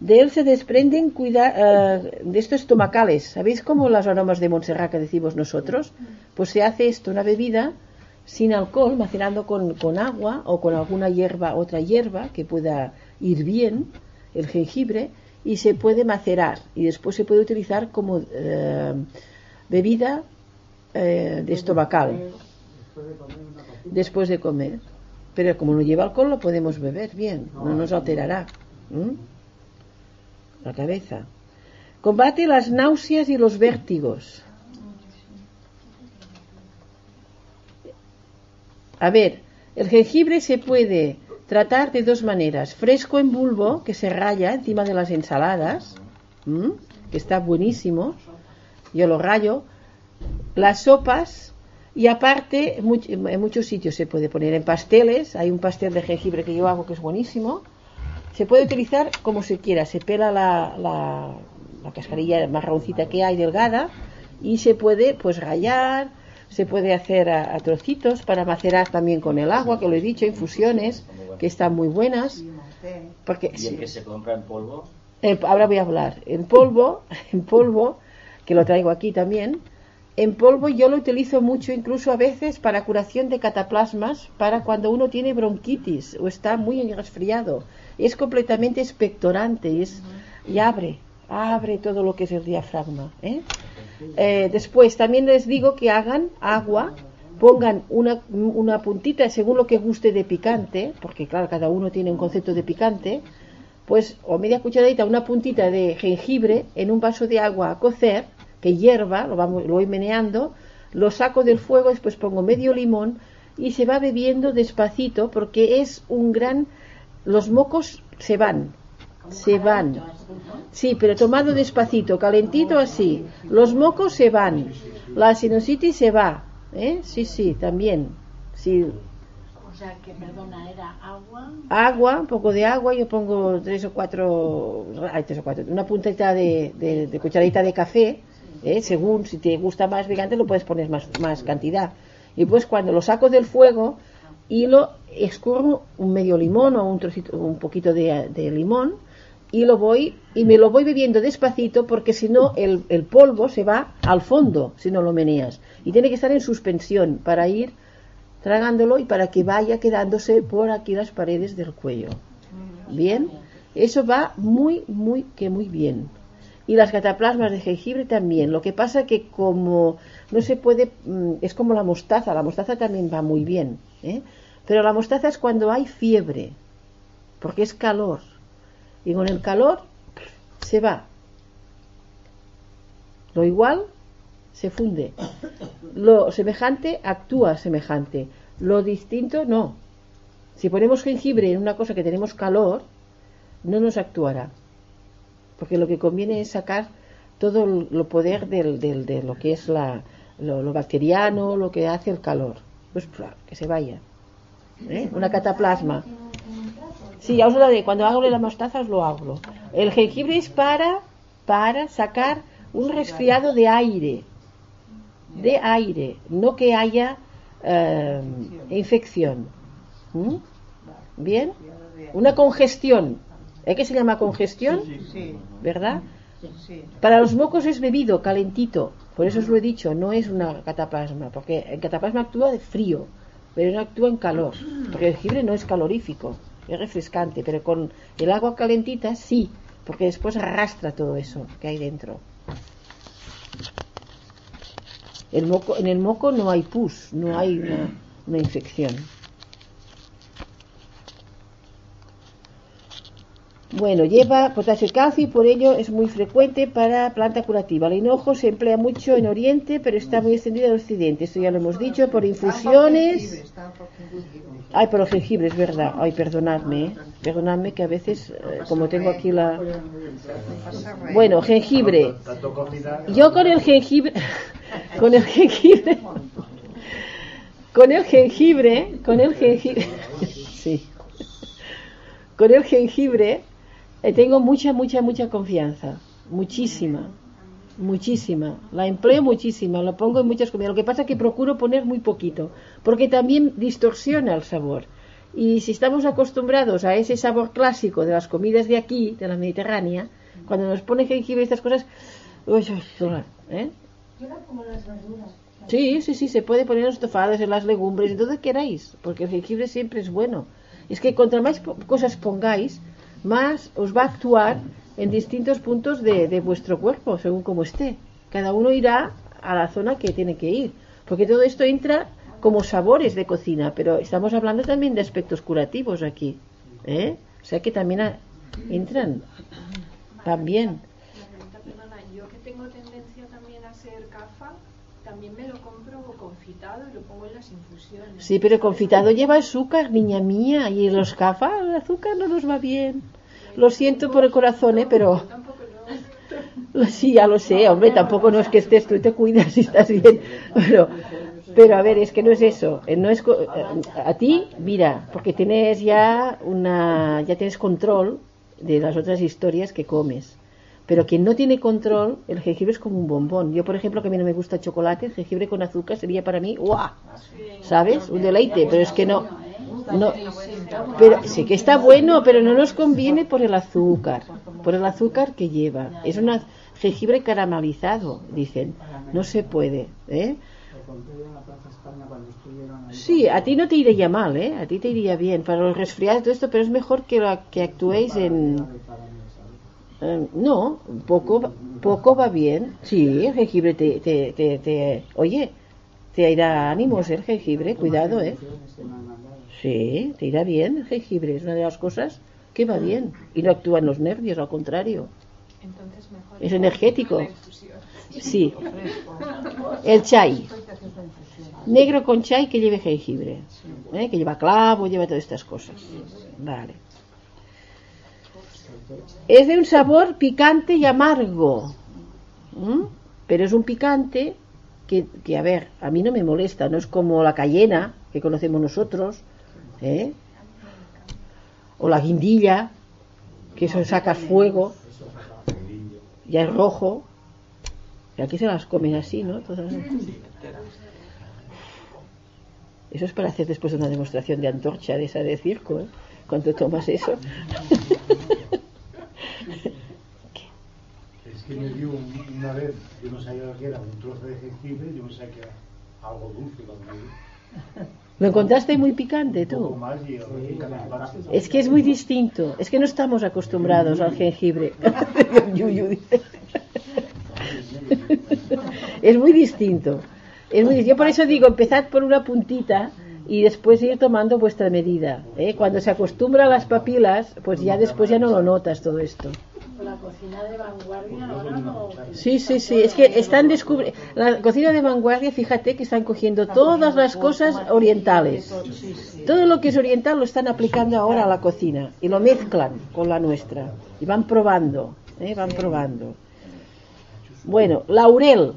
De él se desprenden cuida- eh, de estos estomacales. ¿Sabéis cómo las aromas de Montserrat que decimos nosotros? Pues se hace esto, una bebida sin alcohol, macerando con, con agua o con alguna hierba, otra hierba que pueda ir bien, el jengibre, y se puede macerar y después se puede utilizar como eh, bebida eh, de estomacal después de comer. Pero como no lleva alcohol lo podemos beber bien, no nos alterará ¿m? La cabeza. Combate las náuseas y los vértigos. A ver, el jengibre se puede tratar de dos maneras. Fresco en bulbo, que se raya encima de las ensaladas, que está buenísimo. Yo lo rayo. Las sopas, y aparte, en muchos sitios se puede poner en pasteles. Hay un pastel de jengibre que yo hago que es buenísimo. Se puede utilizar como se quiera. Se pela la, la, la cascarilla marroncita que hay delgada y se puede pues rallar, se puede hacer a, a trocitos para macerar también con el agua, que lo he dicho, infusiones que están muy buenas. Porque Y el que se compra en polvo, el- ahora voy a hablar. En polvo, en polvo, que lo traigo aquí también. En polvo yo lo utilizo mucho incluso a veces para curación de cataplasmas, para cuando uno tiene bronquitis o está muy resfriado. Es completamente expectorante es, y abre, abre todo lo que es el diafragma. ¿eh? Eh, después también les digo que hagan agua, pongan una, una puntita según lo que guste de picante, porque claro, cada uno tiene un concepto de picante, pues o media cucharadita, una puntita de jengibre en un vaso de agua a cocer, que hierva, lo, vamos, lo voy meneando, lo saco del fuego, después pongo medio limón y se va bebiendo despacito porque es un gran... Los mocos se van, se van. Sí, pero tomado despacito, calentito así. Los mocos se van, la sinusitis se va, ¿eh? Sí, sí, también. Sí, O sea que, perdona, era agua. agua, un poco de agua, yo pongo tres o cuatro, ay, tres o cuatro, una puntita de, de, de cucharadita de café, ¿eh? según si te gusta más picante lo puedes poner más, más cantidad. Y pues cuando lo saco del fuego y lo escurro un medio limón o un trocito, un poquito de, de limón y lo voy y me lo voy bebiendo despacito porque si no el, el polvo se va al fondo si no lo meneas y tiene que estar en suspensión para ir tragándolo y para que vaya quedándose por aquí las paredes del cuello. Bien, eso va muy, muy, que muy bien. Y las cataplasmas de jengibre también. Lo que pasa que como no se puede, mm, es como la mostaza, la mostaza también va muy bien. ¿eh? Pero la mostaza es cuando hay fiebre, porque es calor. Y con el calor se va. Lo igual se funde. Lo semejante actúa semejante. Lo distinto no. Si ponemos jengibre en una cosa que tenemos calor, no nos actuará. Porque lo que conviene es sacar todo lo poder del, del- de lo que es la, lo, lo bacteriano, lo que hace el calor. Pues que se vaya. ¿Eh? Una cataplasma. Sí, ya os lo. Cuando hago las mostazas lo hablo. El jengibre es para, para sacar un resfriado de aire. De aire. No que haya eh, infección. ¿Mm? ¿Bien? Una congestión. ¿Eh que se llama congestión? ¿Verdad? Para los mocos es bebido, calentito. Por eso os lo he dicho, no es una cataplasma. Porque el cataplasma actúa de frío, pero no actúa en calor. Porque el jengibre no es calorífico, es refrescante. Pero con el agua calentita sí, porque después arrastra todo eso que hay dentro. El moco, en el moco no hay pus, no hay una, una infección. Bueno, lleva potasio y calcio y por ello es muy frecuente para planta curativa. El hinojo se emplea mucho en Oriente, pero está muy extendido en Occidente. Esto ya lo hemos dicho, por infusiones. Ay, por el jengibre, es verdad. Ay, perdonadme, ¿eh? perdonadme que a veces, eh, como tengo aquí la... Bueno, jengibre. Yo con el jengibre, con el jengibre, con el jengibre, con el jengibre, sí, con el jengibre eh, tengo mucha, mucha, mucha confianza, muchísima, muchísima. La empleo muchísima, lo pongo en muchas comidas. Lo que pasa es que procuro poner muy poquito, porque también distorsiona el sabor. Y si estamos acostumbrados a ese sabor clásico de las comidas de aquí, de la Mediterránea, cuando nos pone jengibre y estas cosas, uy, uy, ¿eh? Como las. Sí, sí, sí, se puede poner en estofados, en las legumbres, en donde queráis, porque el jengibre siempre es bueno. Es que contra más cosas pongáis, más os va a actuar en distintos puntos de, de vuestro cuerpo, según como esté. Cada uno irá a la zona que tiene que ir, porque todo esto entra como sabores de cocina, pero estamos hablando también de aspectos curativos aquí. ¿eh? O sea que también a- entran también. Yo que tengo tendencia también a ser cafa, también me lo compro confitado y lo pongo en las infusiones. Sí, pero confitado lleva azúcar, niña mía, y los cafés, el azúcar no nos va bien. Lo siento por el corazón, ¿eh? pero Tampoco no. sí, ya lo sé, hombre, tampoco no es que estés tú y te cuidas si estás bien, pero, pero a ver, es que no es eso, eh, no es eh, a ti, mira, porque tienes ya una, ya tienes control de las otras historias que comes. Pero quien no tiene control, el jengibre es como un bombón. Yo, por ejemplo, que a mí no me gusta el chocolate, el jengibre con azúcar sería para mí, ¡guau! ¿Sabes? Un deleite, pero es que no. no pero sí que está bueno, pero no nos conviene por el azúcar, por el azúcar que lleva. Es un jengibre caramelizado, dicen. No se puede, ¿eh? Sí, a ti no te iría mal, ¿eh? A ti te iría bien para los resfriados todo esto, pero es mejor que, que actuéis en... Eh, no, poco, poco va bien. Sí, el jengibre te, te, te, te- oye, te irá ánimos el jengibre, cuidado, eh. Sí, te irá bien el jengibre, es una de las cosas que va bien. Y no actúan los nervios, al contrario. Entonces mejor. Es energético. Sí. El chai. Negro con chai que lleve jengibre. ¿eh? Que lleva clavo, lleva todas estas cosas. Vale. Es de un sabor picante y amargo. Pero es un picante que, que, a ver, a mí no me molesta. No es como la cayena que conocemos nosotros. ¿eh? O la guindilla, que eso saca fuego. Ya es rojo. Y aquí se las comen así, ¿no? Todas. Eso es para hacer después una demostración de antorcha de esa de circo, ¿eh? Cuando tomas eso. Es que me dio un- una vez, yo no sabía lo que era, un trozo de jengibre, yo pensaba que era algo dulce cuando me dio. ¿Lo encontraste muy picante tú? Es que es muy distinto. Es que no estamos acostumbrados al jengibre. Es muy distinto. Es muy dis- Yo por eso digo, empezad por una puntita y después ir tomando vuestra medida. ¿eh? Cuando se acostumbra a las papilas, pues ya después ya no lo notas todo esto. La cocina de vanguardia ahora no. Sí, sí, sí, es que están descubriendo, la cocina de vanguardia, fíjate que están cogiendo todas las cosas orientales. Todo lo que es oriental lo están aplicando ahora a la cocina y lo mezclan con la nuestra y van probando, ¿eh? van probando. Bueno, laurel.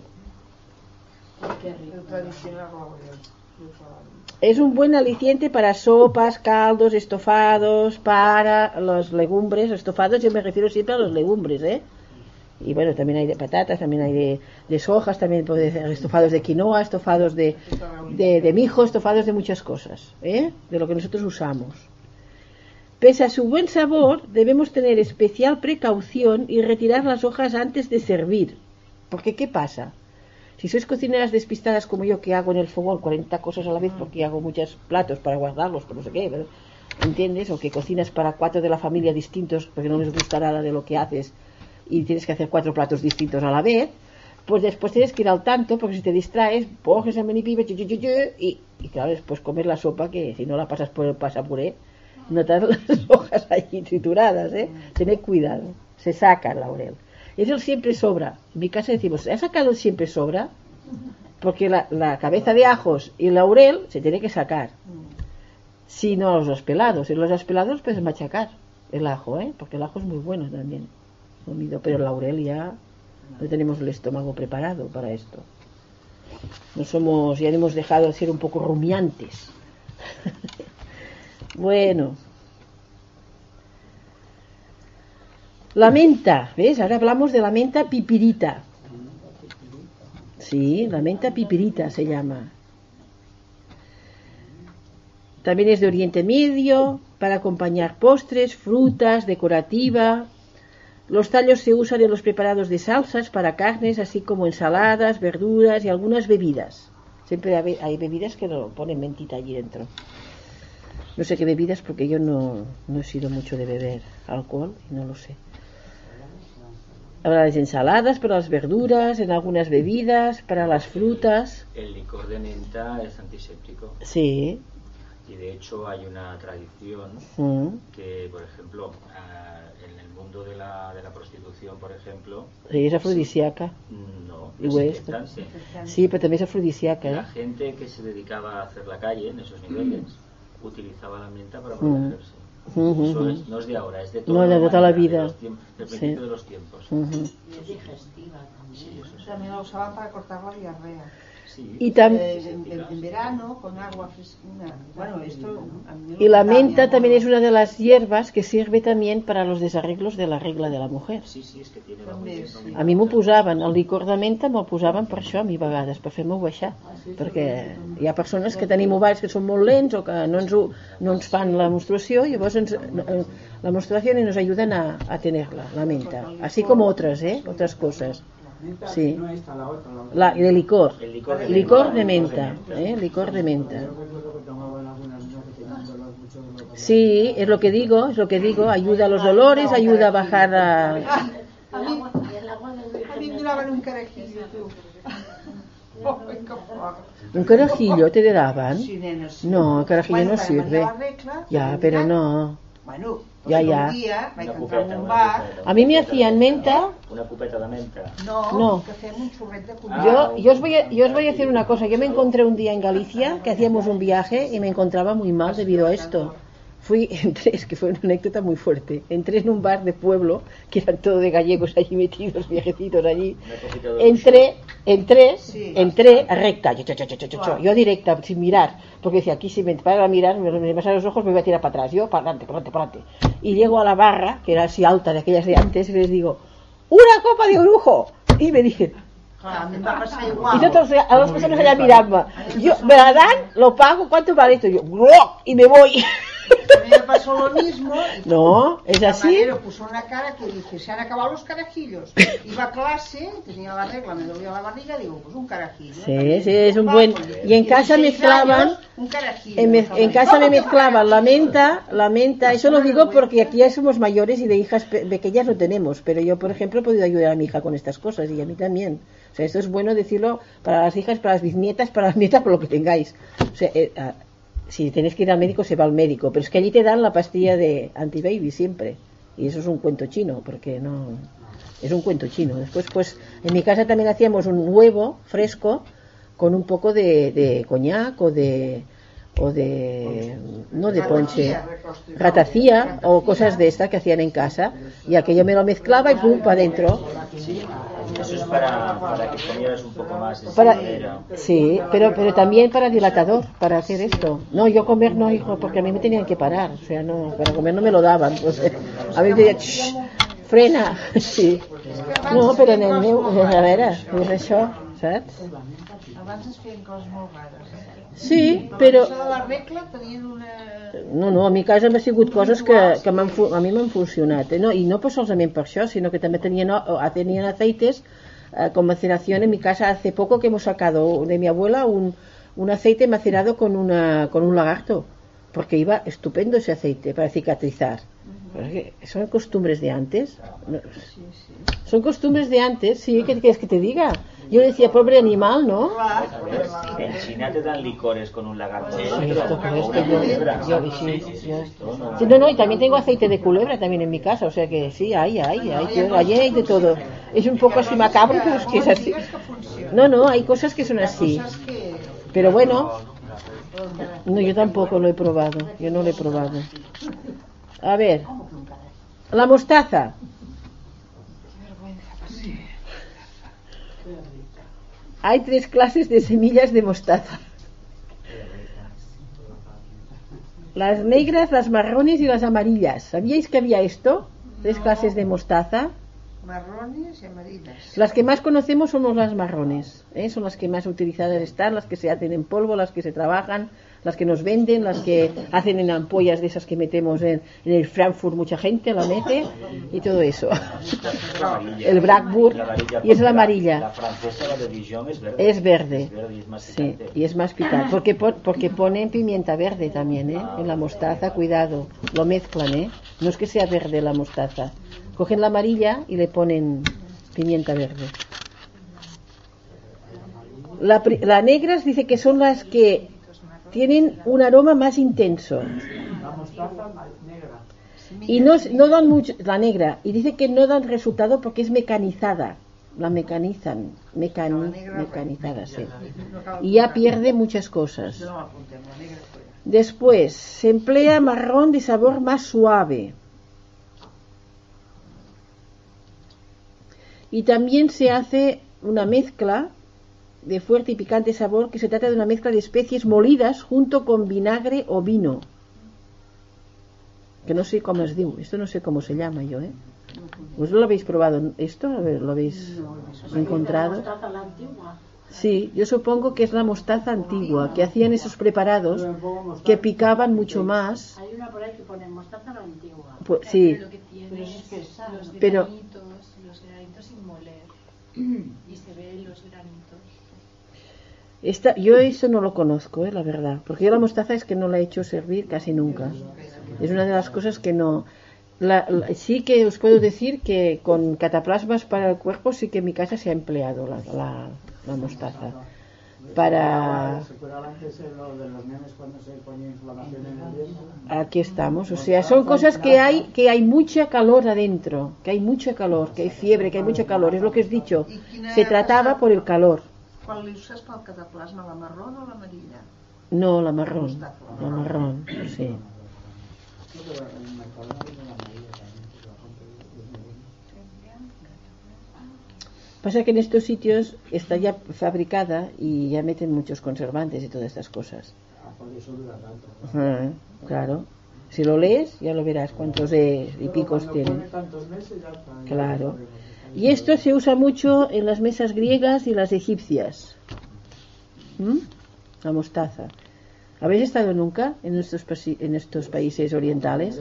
Es un buen aliciente para sopas, caldos, estofados, para los legumbres, estofados, yo me refiero siempre a los legumbres, ¿eh? Y bueno, también hay de patatas, también hay de, de sojas, también puede ser estofados de quinoa, estofados de, de, de mijo, estofados de muchas cosas, ¿eh? De lo que nosotros usamos. Pese a su buen sabor, debemos tener especial precaución y retirar las hojas antes de servir. Porque, ¿qué pasa? Si sois cocineras despistadas como yo, que hago en el fogón 40 cosas a la vez porque hago muchos platos para guardarlos, por no sé qué. ¿entiendes? O que cocinas para cuatro de la familia distintos porque no les gusta nada de lo que haces y tienes que hacer cuatro platos distintos a la vez, pues después tienes que ir al tanto porque si te distraes, coges el chu, chu, y, y claro, después comes la sopa que si no la pasas por el pasapuré notar las hojas allí trituradas, ¿eh? Tened cuidado, se saca el laurel. Es el siempre sobra. En mi casa decimos, ¿ha sacado el siempre sobra? Porque la, la cabeza de ajos y el laurel se tiene que sacar. Si no los pelados. Y los pelados puedes machacar el ajo, ¿eh? Porque el ajo es muy bueno también. Comido. Pero el laurel ya no tenemos el estómago preparado para esto. No somos, ya hemos dejado de ser un poco rumiantes. bueno. La menta, ¿ves? Ahora hablamos de la menta pipirita. Sí, la menta pipirita se llama. También es de Oriente Medio, para acompañar postres, frutas, decorativa. Los tallos se usan en los preparados de salsas para carnes, así como ensaladas, verduras y algunas bebidas. Siempre hay bebidas que lo ponen mentita allí dentro. No sé qué bebidas porque yo no, no he sido mucho de beber alcohol no lo sé. Habrá las ensaladas, para las verduras, en algunas bebidas, para las frutas. El licor de menta es antiséptico. Sí. Y de hecho hay una tradición Mm. que, por ejemplo, ah, en el mundo de la, de la prostitución, por ejemplo, Sí, es afrodisíaca. no. Y hueso. desinfectan, sí. Sí, pero también es afrodisíaca, La ¿eh? gente que se dedicaba a hacer la calle en esos niveles utilizaba la menta para Mm. Eso es- no es de ahora, es de No, toda de toda la vida. de los tiempos- del Sí. de los tiempos. Y es digestiva también. Sí, eso sí. También lo usaban para cortar la diarrea. Sí. Y tam- Eh, en, verano, con agua fresca. Bueno, esto. a mí me lo Y la menta también es una de las hierbas que sirve también para los desarreglos de la regla de la mujer. Sí, sí, és que tiene va muy A mi m'ho posaven, el licor de menta me'l posaven per això a mi a vegades, per fer-me baixar. Perquè hi ha persones que tenim ovaris que són molt lents o que no ens, ho- no ens fan la menstruació, i llavors ens, eh, la menstruación y nos ayudan a, a tenerla, la menta. Así como otras, ¿eh? Otras cosas. Menta, Sí. No esta, la otra. La otra. La, de licor. El licor de Licor menta. de menta, ¿eh? Licor de menta. Sí, es lo que digo, es lo que digo, ayuda a los dolores, ayuda a bajar a... A mí me daban un carajillo, tú. ¿Un carajillo te daban? No, el carajillo no sirve. Ya, pero no. Bueno, Ya, ya. un día vaig Una entrar en copeta, un una bar. copeta. A mí me hacían menta. Una cupeta de menta. No, No. que fem un churret de Ah. Yo, yo, os voy a, yo os voy a decir una cosa. Yo me encontré un día en Galicia que hacíamos un viaje y me encontraba muy mal debido a esto. Fui, entré, es que fue una anécdota muy fuerte. Entré en un bar de pueblo, que eran todo de gallegos allí metidos, viejecitos allí. Entré, entré, Sí. entré recta, yo, yo, yo, yo, yo, yo, yo directa, sin mirar, porque decía, aquí si me para a mirar, me, me pasan los ojos, me voy a tirar para atrás, yo para adelante, para adelante, para adelante. Y llego a la barra, que era así alta de aquellas de antes, y les digo, ¡una copa de orujo! Y me dicen, y todos a las personas allá mirando, yo, me la dan, lo pago, ¿cuánto vale esto? Yo, ¡guau! y me voy. A mí me pasó lo mismo. y No, es el así. camarero puso una cara que dije, se han acabado los carajillos. Iba a clase, tenía la regla, me dolía la barriga, digo, pues un carajillo. Sí, También, sí, es un buen- con- y en casa 16 mezclaban- años, un carajillo. En, mez- en casa me ¿Cómo que mezclaban la menta, la menta, eso lo digo porque aquí ya somos mayores y de hijas pe- pequeñas no tenemos, pero yo, por ejemplo, he podido ayudar a mi hija con estas cosas y a mí también. O sea, esto es bueno decirlo para las hijas, para las bisnietas, para las nietas, por lo que tengáis. O sea, eh, si tenéis que ir al médico, se va al médico, pero es que allí te dan la pastilla de antibaby siempre. Y eso es un cuento chino, porque no. Es un cuento chino. Después, pues, en mi casa también hacíamos un huevo fresco con un poco de, de coñac o de o de no de ponche ratacía o cosas de estas que hacían en casa y aquello me lo mezclaba y pum para adentro Sí, eso es para, para que comieras un poco más. para sí pero pero también para dilatador para hacer esto no yo comer no hijo porque a mí me tenían que parar o sea no para comer no me lo daban pues, eh, a mí me decían "Shh, frena sí no però en el meu a veure és això saps? Abans es feien coses molt rares. Sí però Això de la regla tenien una... No, no, a mi casa m'ha sigut coses que, que a mi m'han funcionat. Eh? No, I no pues solament per això, sinó que també tenien, tenien aceites eh, con maceración. En mi casa hace poco que hemos sacado de mi abuela un, un aceite macerado con, una, con un lagarto, porque iba estupendo ese aceite para cicatrizar. Son costumbres de antes. Son costumbres de antes, sí, ¿qué quieres que te diga? Yo decía, pobre animal, ¿no? En China te dan licores con un lagarto Sí, esto, pero yo, yo- sí, Sí, no- no, y también tengo aceite de culebra también en mi casa, o sea que sí, hay, hay, hay, todo, allí hay de todo. Es un poco así macabro, pero es que es así. No, no, hay cosas que son así. Pero bueno, no, yo tampoco lo he probado, yo no lo he probado. A ver, la mostaza. Hay tres clases de semillas de mostaza. Las negras, las marrones y las amarillas. ¿Sabíais que había esto? Tres clases de mostaza. Marrones i amarilles. Las que más conocemos somos las marrones, ¿eh? son las que más utilizadas están, las que se hacen en polvo, las que se trabajan, las que nos venden, las que hacen en ampollas de esas que metemos en, en el Frankfurt, mucha gente la mete y todo eso. El Blackburn y es la amarilla. La francesa, la de Dijon, es verde. Es verde. Es verde y es más Sí, y es más picante, porque, porque ponen pimienta verde también, ¿eh? En la mostaza, cuidado, lo mezclan, ¿eh? No es que sea verde la mostaza. Cogen la amarilla y le ponen pimienta verde. La, la negras dice que son las que tienen un aroma más intenso La mostaza negra. y no, es- no dan mucho, la negra, y dice que no dan resultado porque es mecanizada, la mecanizan, mecani- mecanizada, sí. Y ya pierde muchas cosas. Después, se emplea marrón de sabor más suave. Y también se hace una mezcla de fuerte y picante sabor que se trata de una mezcla de especies molidas junto con vinagre o vino. Que no sé cómo es diu, esto no sé cómo se llama yo, ¿eh? ¿Vos lo habéis probado esto? ¿Lo habéis encontrado? mostaza la antigua. Sí, yo supongo que es la mostaza antigua, que hacían esos preparados que picaban mucho más. Hay una por ahí que pone mostaza la antigua. Pues, sí, Pero los granitos, los granitos sin moler. y se ven los. Esta, yo eso no lo conozco, eh, la verdad, porque yo la mostaza es que no la he hecho servir casi nunca. Es una de las cosas que no. La- sí que os puedo decir que con cataplasmas para el cuerpo sí que en mi casa se ha empleado la, la- mostaza. Para... Aquí estamos, o sea, son cosas que hay, que hay mucha calor adentro, que hay mucha calor, que hay fiebre, que hay mucho calor, es lo que os he dicho. Se trataba por el calor. Quan li uses pel cataplasma, la marrón o la marrón, la marrón, sí. No, la amarilla también, que la es muy buena. Pasa que en estos sitios está ya fabricada y ya meten muchos conservantes y todas estas cosas. Ah, por eso dura tanto. Ah, claro. Si lo lees, ya lo verás cuántos de, y picos ya Claro. Y esto se usa mucho en las mesas griegas y las egipcias. ¿Mm? La mostaza. ¿Habéis estado nunca en estos, en estos países orientales?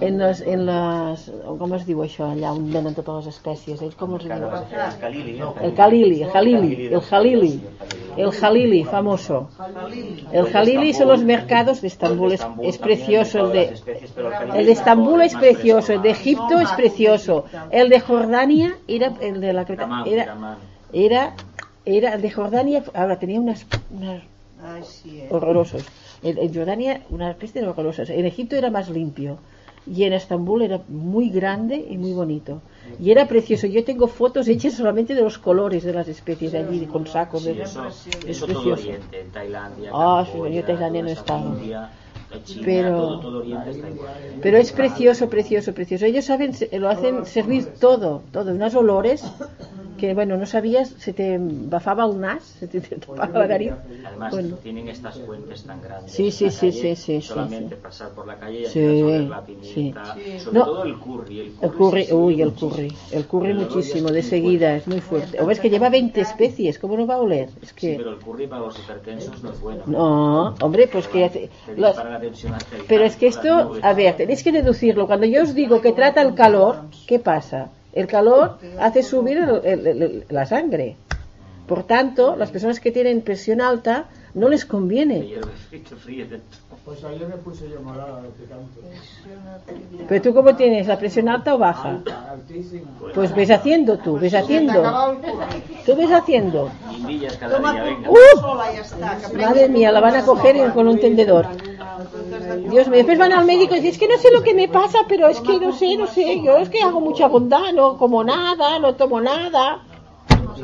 En les, en les, com es diu això allà on venen totes les espècies eh? com es diu? El Khalili, el Khalili, el Khalili, el Khalili, famoso. El Khalili son los mercados de Estambul, es, es precioso el de, el de Estambul es precioso, el de Egipto es precioso, el de Jordania era el de la Creta- era era era el de Jordania ahora tenía unas, unas Sí, eh? horrorosos. En, en Jordania unas pestes horrorosas. En Egipto era más limpio. Y en Estambul era muy grande y muy bonito. Y era precioso. Yo tengo fotos hechas solamente de los colores de las especies allí, con sacos. Sí, de... eso, es todo precioso. Oriente, en Tailandia, Ah, sí, Camboya, yo Tailandia no he estado. India, China, Pero- todo, todo Oriente está igual. Pero es precioso, precioso, precioso. Ellos saben, lo hacen servir todo, todo, unos olores que, bueno, no sabías, se te bafaba el nas, se te, te tapaba la nariz. Además, Bueno. tienen estas fuentes tan grandes. Sí, sí, sí, calle, sí, sí, sí, Solamente sí. pasar por la calle y Sí, la sí. pimienta. Sí. Sobre No. todo el curry. El curry, El curry, uy, el muchísimo. curry, el curry muchísimo, de seguida, es muy fuerte. O es que lleva 20 especies, ¿cómo no va a oler? Es Sí, que... pero el curry para los hipertensos no es bueno. No, hombre, pues que... hace- los- Pero es que esto, a ver, tenéis que deducirlo. Cuando yo os digo que trata el calor, ¿qué pasa? El calor hace subir el- el- el- la sangre. Por tanto, las personas que tienen presión alta no les conviene. Pues ayer me puse yo morada de picante. Pero tú cómo tienes, la presión alta o baja? Alta, altísima. Pues ves haciendo tú, ves haciendo. Tú ves haciendo. ¡Uh! Madre mía, la van a coger con un tendedor. Dios mío, después van al médico y dicen, es que no sé lo que me pasa, pero es que no sé, no sé, yo es que hago mucha bondad, no como nada, no tomo nada. Se come bocata de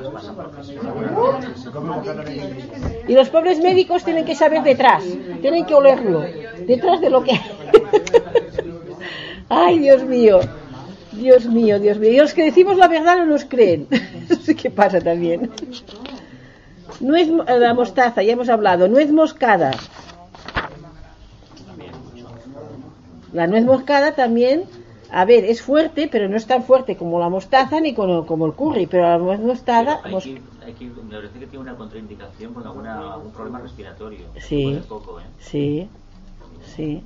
Y los pobres médicos tienen que saber detrás, tienen que olerlo, detrás de lo que... Ay, Dios mío, Dios mío, Dios mío. Y los que decimos la verdad no nos creen. No sé qué pasa también. Nuez, mo- la mostaza, ya hemos hablado. Nuez moscada. La nuez moscada también, a ver, es fuerte, pero no es tan fuerte como la mostaza ni como, como el curry. Pero la nuez moscada, Hay mos- que, hay que, me parece que tiene una contraindicación con alguna, algún problema respiratorio. Sí. ¿eh? sí, sí.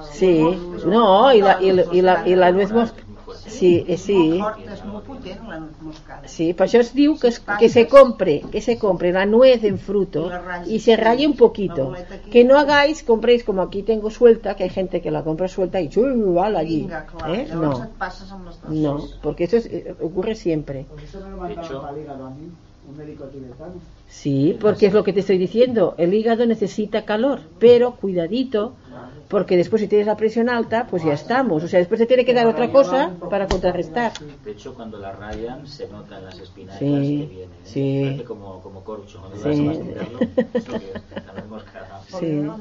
Sí, no, y la, y la, i la, i la nuez moscada. Sí, eh, sí, Fort, és molt potent, la nuez moscada. sí, per això es diu que, es, que se compre, que se compre la nuez en fruto y se raye un poquito. Que no hagáis, compréis como aquí tengo suelta, que hay gente que la compra suelta y ¡chuval! allí. Vinga, clar, ¿eh? llavors No, et passes amb les dosis. no, porque eso es- eh, ocurre siempre. Pues eso me lo mandaron para el hígado a mí, un médico tibetano. Sí, porque es lo que te estoy diciendo. El hígado necesita calor, pero cuidadito, porque después si tienes la presión alta, pues ya estamos. O sea, después te tiene que dar otra cosa para contrarrestar. De hecho, cuando la rayan, se notan las espinacas Sí, que vienen. ¿eh? sí. Parece como, como corcho. Cuando Sí. vas a es lo que es, Sí. no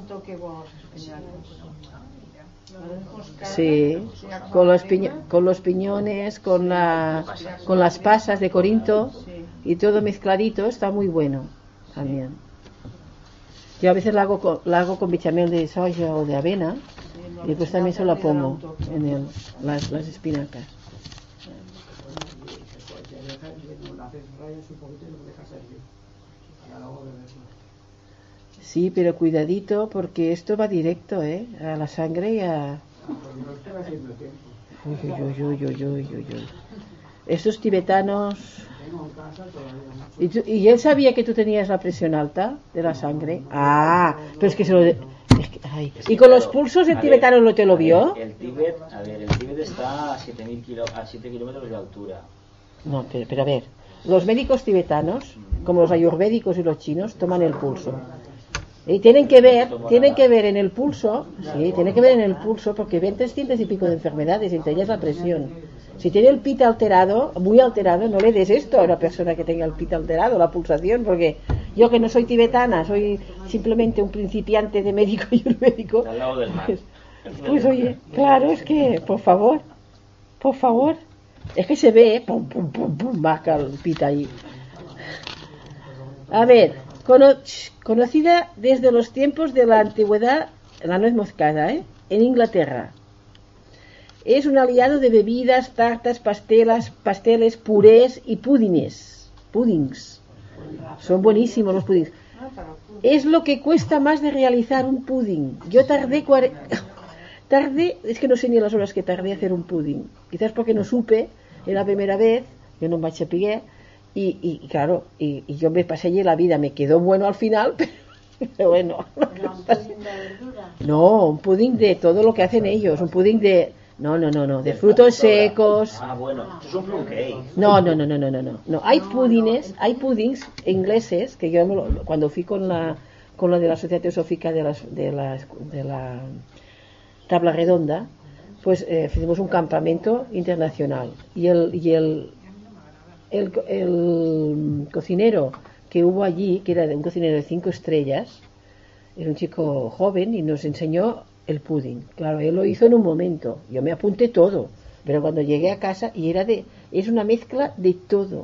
Sí, con los, piño- con los piñones, con, la, con las pasas de Corinto y todo mezcladito, está muy bueno también. Yo a veces la hago con, la hago con bechamel de soya o de avena y después también se la pongo en el, las, las espinacas. Sí, pero cuidadito porque esto va directo ¿eh? a la sangre y a... Estos tibetanos... Tengo en casa todavía mucho. ¿Y, tú- ¿Y él sabía que tú tenías la presión alta de la sangre? Ah, pero es que se lo... de- es que- ay. Es que, ¿Y con los pulsos el tibetano no te lo ver, vio? El Tíbet, a ver, el Tíbet está a 7.000 kilo, a 7 kilómetros de altura. No, pero, pero a ver, los médicos tibetanos, como los ayurvédicos y los chinos, toman el pulso. Y tienen que ver, tienen que ver en el pulso, sí, tienen que ver en el pulso, porque ven 300 y pico de enfermedades, entre ellas la presión. Si tiene el pita alterado, muy alterado, no le des esto a una persona que tenga el pita alterado, la pulsación, porque yo que no soy tibetana, soy simplemente un principiante de médico y un médico, Al lado del mar. pues oye, claro, es que, por favor, por favor, es que se ve, pum, pum, pum, pum, baja el pita ahí. A ver, cono- conocida desde los tiempos de la antigüedad, la nuez moscada, ¿eh? en Inglaterra. Es un aliado de bebidas, tartas, pastelas, pasteles, purés y pudines. Pudings. Son buenísimos los pudings. Es lo que cuesta más de realizar un pudding. Yo tardé cuare- tardé, es que no sé ni las horas que tardé a hacer un pudding. Quizás porque no supe, era la primera vez, yo no me achapigué, y, y, y claro, y, y yo me pasé allí la vida, me quedó bueno al final, pero bueno. Era un pudding de verdura. No, un pudding de todo lo que hacen ellos, un pudding de... No, no, no, no, de frutos secos. Ah, bueno, es un plum cake. No, no, no, no, no, no, no. No, hay pudines, hay puddings ingleses que yo cuando fui con la con la de la Sociedad Teosófica de la, de la, de la tabla redonda, pues eh, hicimos un campamento internacional y el y el, el el cocinero que hubo allí, que era de un cocinero de cinco estrellas, era un chico joven y nos enseñó el pudding. Claro, él lo hizo en un momento. Yo me apunté todo. Pero cuando llegué a casa y era de, es una mezcla de todo,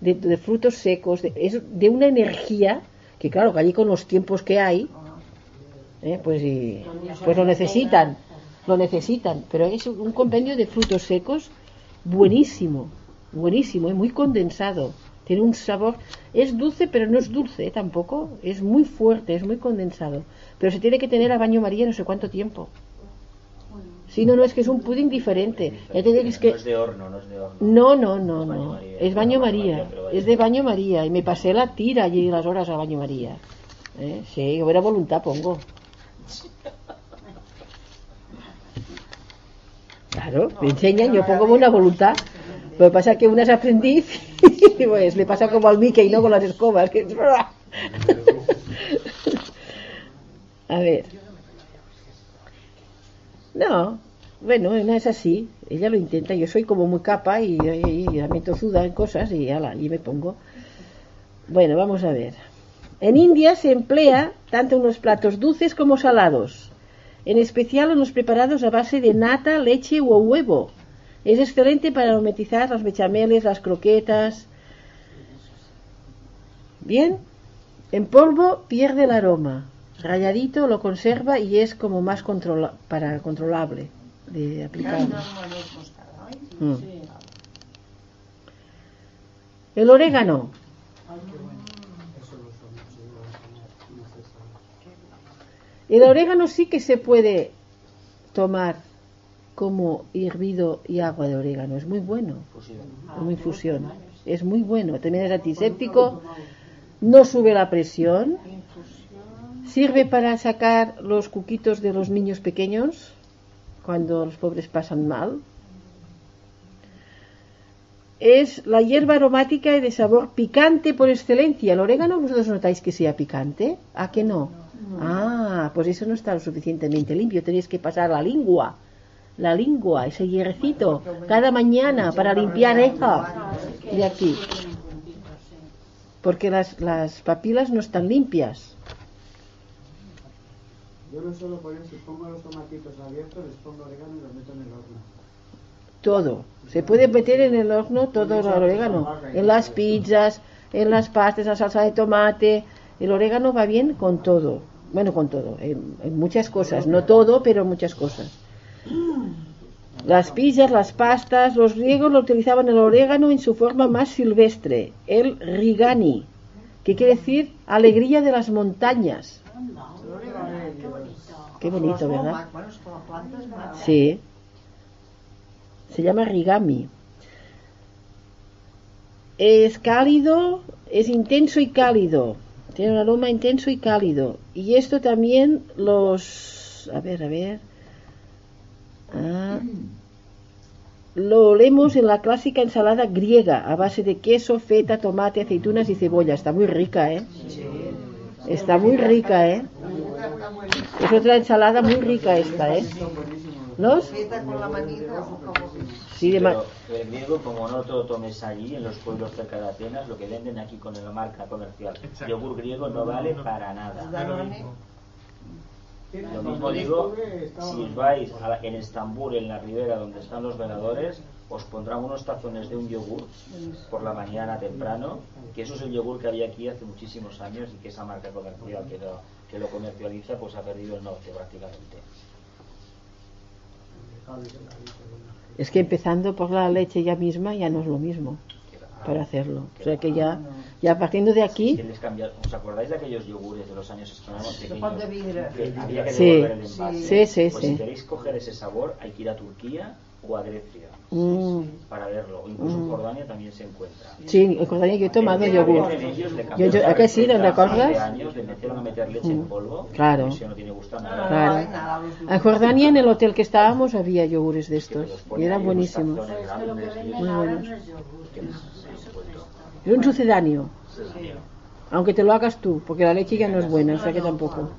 de, frutos secos, de, es de una energía que claro, que allí con los tiempos que hay, eh, pues, y, pues lo necesitan, lo necesitan. Pero es un compendio de frutos secos buenísimo, buenísimo, es muy condensado. Tiene un sabor, es dulce, pero no es dulce eh, tampoco, es muy fuerte, es muy condensado. Pero se tiene que tener a baño María no sé cuánto tiempo. Sí, no, no, es que es un pudding diferente. Ya te digo, es que... No es de horno, no es de horno. No, no, no, Es baño no. María. Es baño María. Es de baño María. Y me pasé la tira allí las horas a baño María. ¿Eh? Sí, buena voluntad pongo. Claro, me enseñan, yo pongo buena voluntad. Lo que pasa es que una es aprendiz y pues le pasa como al Mickey, ¿no? Con las escobas. que- A ver. No, bueno, no es así. Ella lo intenta. Yo soy como muy capa y, y, y la meto tozuda en cosas y ala, y me pongo. Bueno, vamos a ver. En India se emplea tanto en los platos dulces como salados, en especial en los preparados a base de nata, leche o huevo. Es excelente para aromatizar las bechameles, las croquetas. Bien, en polvo pierde el aroma. Rayadito lo conserva y es como más controla para controlable de aplicar. Mm. El orégano. El orégano sí que se puede tomar como hervido y agua de orégano. Es muy bueno. Como infusión. Es muy bueno. También es antiséptico. No sube la presión. Sirve para sacar los cuquitos de los niños pequeños cuando los pobres pasan mal. Es la hierba aromática y de sabor picante por excelencia. ¿El orégano vosotros notáis que sea picante? ¿A que no? Ah, pues eso no está lo suficientemente limpio. Tenéis que pasar la lengua. La lengua, ese hierrecito, cada mañana para limpiar eso de aquí. Porque las, las papilas no están limpias. Yo lo suelo poner, si pongo los tomatitos abiertos, les pongo orégano y los meto en el horno. Todo. Se puede meter en el horno todo el orégano. En las pizzas, en las pastas, la salsa de tomate. El orégano va bien con todo. Bueno, con todo. En, en muchas cosas. No todo, pero muchas cosas. Las pizzas, las pastas, los griegos lo utilizaban el orégano en su forma más silvestre, el rigani, que quiere decir alegría de las montañas. Qué bonito, ¿verdad? Sí. Se llama rigami. Es cálido, es intenso y cálido. Tiene un aroma intenso y cálido. Y esto también los... A ver, a ver. Ah. Lo olemos en la clásica ensalada griega a base de queso, feta, tomate, aceitunas y cebolla. Está muy rica, ¿eh? Está muy rica, ¿eh? Es otra ensalada muy rica esta, ¿eh? ¿Los? Sí, de Pero el griego, como no te lo tomes allí, en los pueblos cerca de Atenas, lo que venden aquí con la marca comercial, Exacto. yogur griego no vale para nada. Lo mismo digo, si vais a la- en Estambul, en la ribera donde están los veladores, os pondrán unos tazones de un yogur por la mañana temprano, que eso es el yogur que había aquí hace muchísimos años y que esa marca comercial que lo, que lo comercializa pues ha perdido el norte prácticamente. Es que empezando por la leche ya misma ya no es lo mismo para hacerlo. O sea que ya, ya partiendo de aquí, ¿Os acordáis de aquellos yogures de los años que éramos De. Que había que Sí. devolver el envase. Sí, sí, Pues sí. si queréis coger ese sabor, hay que ir a Turquía o a Grecia mm, para verlo. O incluso en Jordania también se encuentra. sí, recordaría que yo he tomado En- yogur. en Yo- yo- ¿a que sí? ¿No te receta, acuerdas? hace años le metieron a meter leche en polvo. Claro. No tiene gusto nada. Claro. En Jordania, en el hotel que estábamos, había yogures de estos y eran buenísimos. tazones Es que lo que grandes y venden eso. ahora buenos. Es un sucedáneo, aunque te lo hagas tú, porque la leche ya no es buena, o sea que tampoco.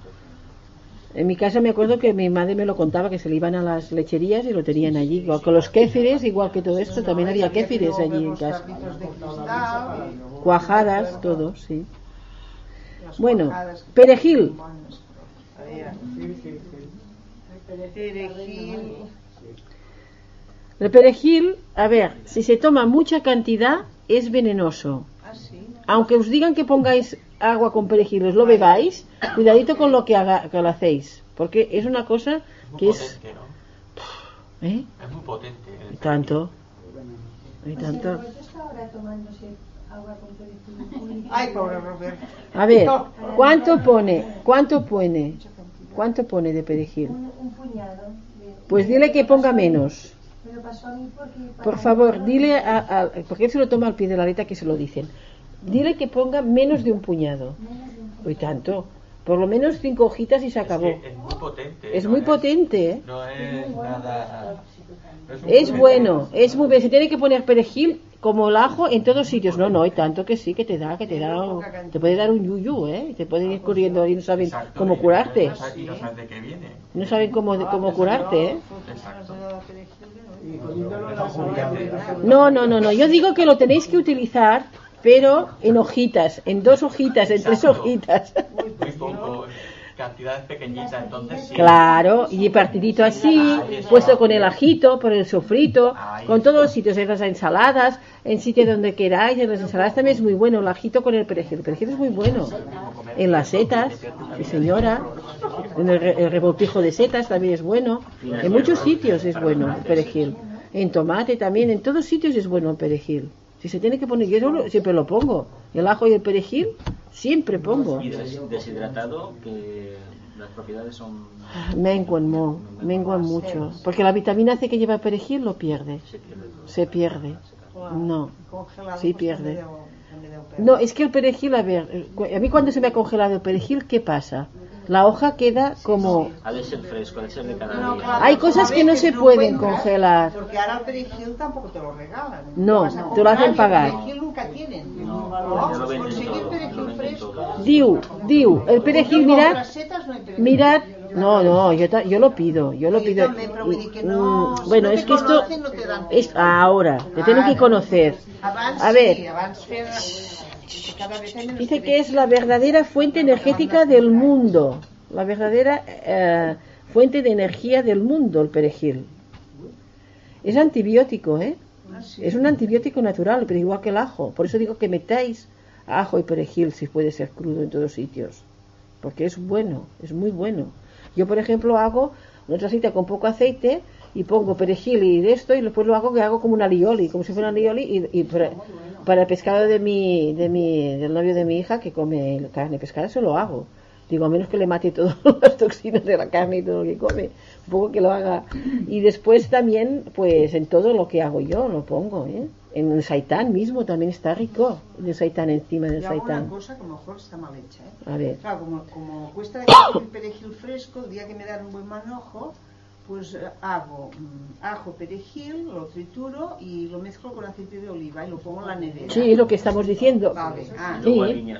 En mi casa me acuerdo que mi madre me lo contaba que se le iban a las lecherías y lo tenían allí, igual que los kéfires, igual que todo esto, también había kéfires allí en casa. Cuajadas, todo, sí. Bueno. Perejil. El perejil, a ver, si se toma mucha cantidad, es venenoso. Ah, sí. Aunque os digan que pongáis agua con perejil, os lo bebáis, cuidadito con lo que, haga, que lo hacéis, porque es una cosa que es... potente, ¿no? ¿Eh? Es muy potente. el Y tanto. Y Pues tanto. perejil. Ay, pobre Roberto. A ver, ¿cuánto pone? ¿Cuánto pone? ¿Cuánto pone de perejil? Un, puñado Pues dile que ponga menos. Me lo pasó a mí porque... para Por favor, dile a, a- porque él se lo toma al pie de la letra que se lo dicen. Dile que ponga menos de un puñado. Uy, tanto. Por lo menos cinco hojitas y se acabó. Es, que es muy potente. Es no muy potente, ¿eh? No es nada. no Es puré. bueno, es muy bien. Se tiene que poner perejil como el ajo en todos sitios. No, no, y tanto que sí, que te da, que te da, te puede dar un yuyu, ¿eh? Te pueden ir corriendo y no saben Exacto, cómo curarte. Y no sabes de qué viene. No saben cómo, cómo curarte, ¿eh? Exacto. Ensalada. No, no, no, no. Yo digo que lo tenéis que utilizar, pero en hojitas, en dos hojitas, en tres hojitas. Muy. Cantidades pequeñitas, entonces sí. Claro, y partidito así, puesto con el ajito, por el sofrito, con todos los sitios, en las ensaladas, en sitio donde queráis, en las ensaladas también es muy bueno, el ajito con el perejil, el perejil es muy bueno. En las setas, señora, en el, el revoltijo de setas también es bueno, en muchos sitios es bueno el perejil, en tomate también, en todos sitios es bueno el perejil. Si se tiene que poner, yo siempre lo pongo, el ajo y el perejil, siempre pongo. Y deshidratado, que las propiedades son. Menguan, mo, menguan mucho. Porque la vitamina C que lleva el perejil lo pierde. se pierde todo. Se pierde. No. Sí, pierde. No, es que el perejil, a ver, eh, a mí cuando se me ha congelado el perejil, ¿qué pasa? La hoja queda como... Ha de ser fresco, ha de ser de cada No, día. claro, Hay pues, cosas que no se pueden congelar. Porque ahora el perejil tampoco te lo regalan. No, te lo hacen pagar. El perejil nunca tienen. No, perejil fresco. Diu, diu, el perejil, mirad, mirad... No, no, yo, ta- yo lo pido, yo lo pido. también, pero vull dir que no- Mm, si Bueno, no es que esto... no te dan Es ahora, te tienen que conocer. A ver, sí, Dice que es la verdadera fuente energética del mundo, la verdadera eh, fuente de energía del mundo, el perejil. Es antibiótico, ¿eh? Ah. Es un antibiótico natural, pero igual que el ajo. Por eso digo que metáis ajo y perejil si puede ser crudo en todos sitios, porque es bueno, es muy bueno. Yo, por ejemplo, hago una tacita con poco aceite y pongo perejil y de esto y después lo hago que hago como una alioli, como si fuera una alioli y, y para, para el pescado de mi, de mi, del novio de mi hija que come carne pescada, eso lo hago. Digo, a menos que le mate todas las toxinas de la carne y todo lo que come, un poco que lo haga. Y después también, pues en todo lo que hago yo lo pongo, ¿eh? En el saitán mismo también está rico, el saitán encima del Yo hago una saitán. cosa que a lo mejor está mal hecha. ¿eh? A ver. Claro, como, como cuesta conseguir perejil fresco, el día que me dan un buen manojo, pues eh, hago mm, ajo, perejil, lo trituro y lo mezclo con aceite de oliva y lo pongo en la nevera. Sí, es lo que estamos diciendo. Vale, ah, Sí.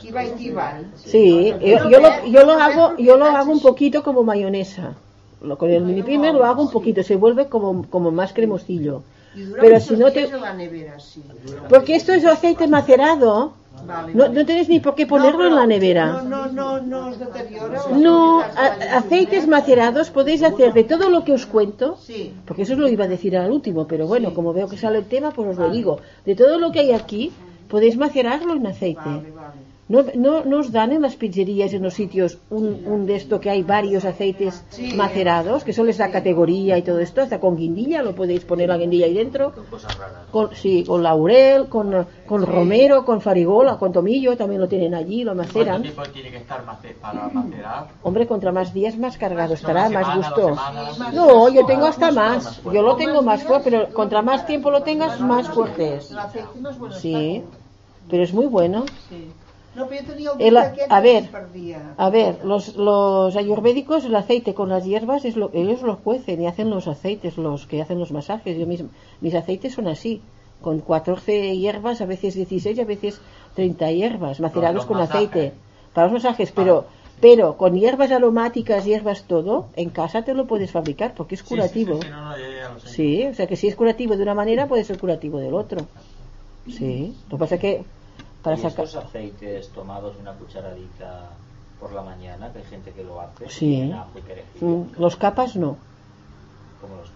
Sí, yo, yo lo, yo lo hago, yo lo hago un poquito como mayonesa. Lo- con el mini primer lo hago un poquito, se vuelve como, como más cremosillo. Y dura Pero si no te, días en la nevera, sí. porque esto es aceite macerado, Vale, no, vale. no tenéis ni por qué ponerlo en la nevera. No, no, no, no os deteriora. No, a- aceites macerados podéis hacer de todo lo que os cuento, Sí. porque eso os lo iba a decir al último, pero bueno, como veo que sale el tema, pues os lo digo. De todo lo que hay aquí, podéis macerarlo en aceite. Vale, vale. No, no, no os dan en las pizzerías, en los sitios, un, un de esto que hay varios aceites Sí. macerados, que eso les da categoría y todo esto, hasta con guindilla, lo podéis poner la guindilla ahí dentro. Con cosas raras. Con, sí, con laurel, con, con romero, con farigola, con tomillo, también lo tienen allí, lo ¿Cuánto maceran. tiempo tiene que estar mace- para macerar? Hombre, contra más días más cargado estará, más gusto. semanas. No, yo tengo hasta Más más. Yo lo tengo más fuerte, pero contra más tiempo lo tengas, más fuerte es. Más Sí, pero es muy bueno. Sí. No, pero yo tenía el El- a que ver, se perdía. A ver, los, los ayurvédicos, el aceite con las hierbas, es lo, ellos lo cuecen y hacen los aceites, los que hacen los masajes. Yo mismo, mis aceites son así, con 14 hierbas, a veces 16 y a veces 30 hierbas, macerados con masajes. aceite. Para los masajes, pero, pero con hierbas aromáticas, hierbas todo, en casa te lo puedes fabricar porque es Sí, sí, curativo. Sí, sí, no, no, ya- ya lo sé. Sí, o sea que si es curativo de una manera, puede ser curativo del otro. Sí, lo que pasa es que para y sacar... estos aceites tomados una cucharadita por la mañana, que hay gente que lo hace, Sí. ajo y perejil, Mm, Los capas no. como los.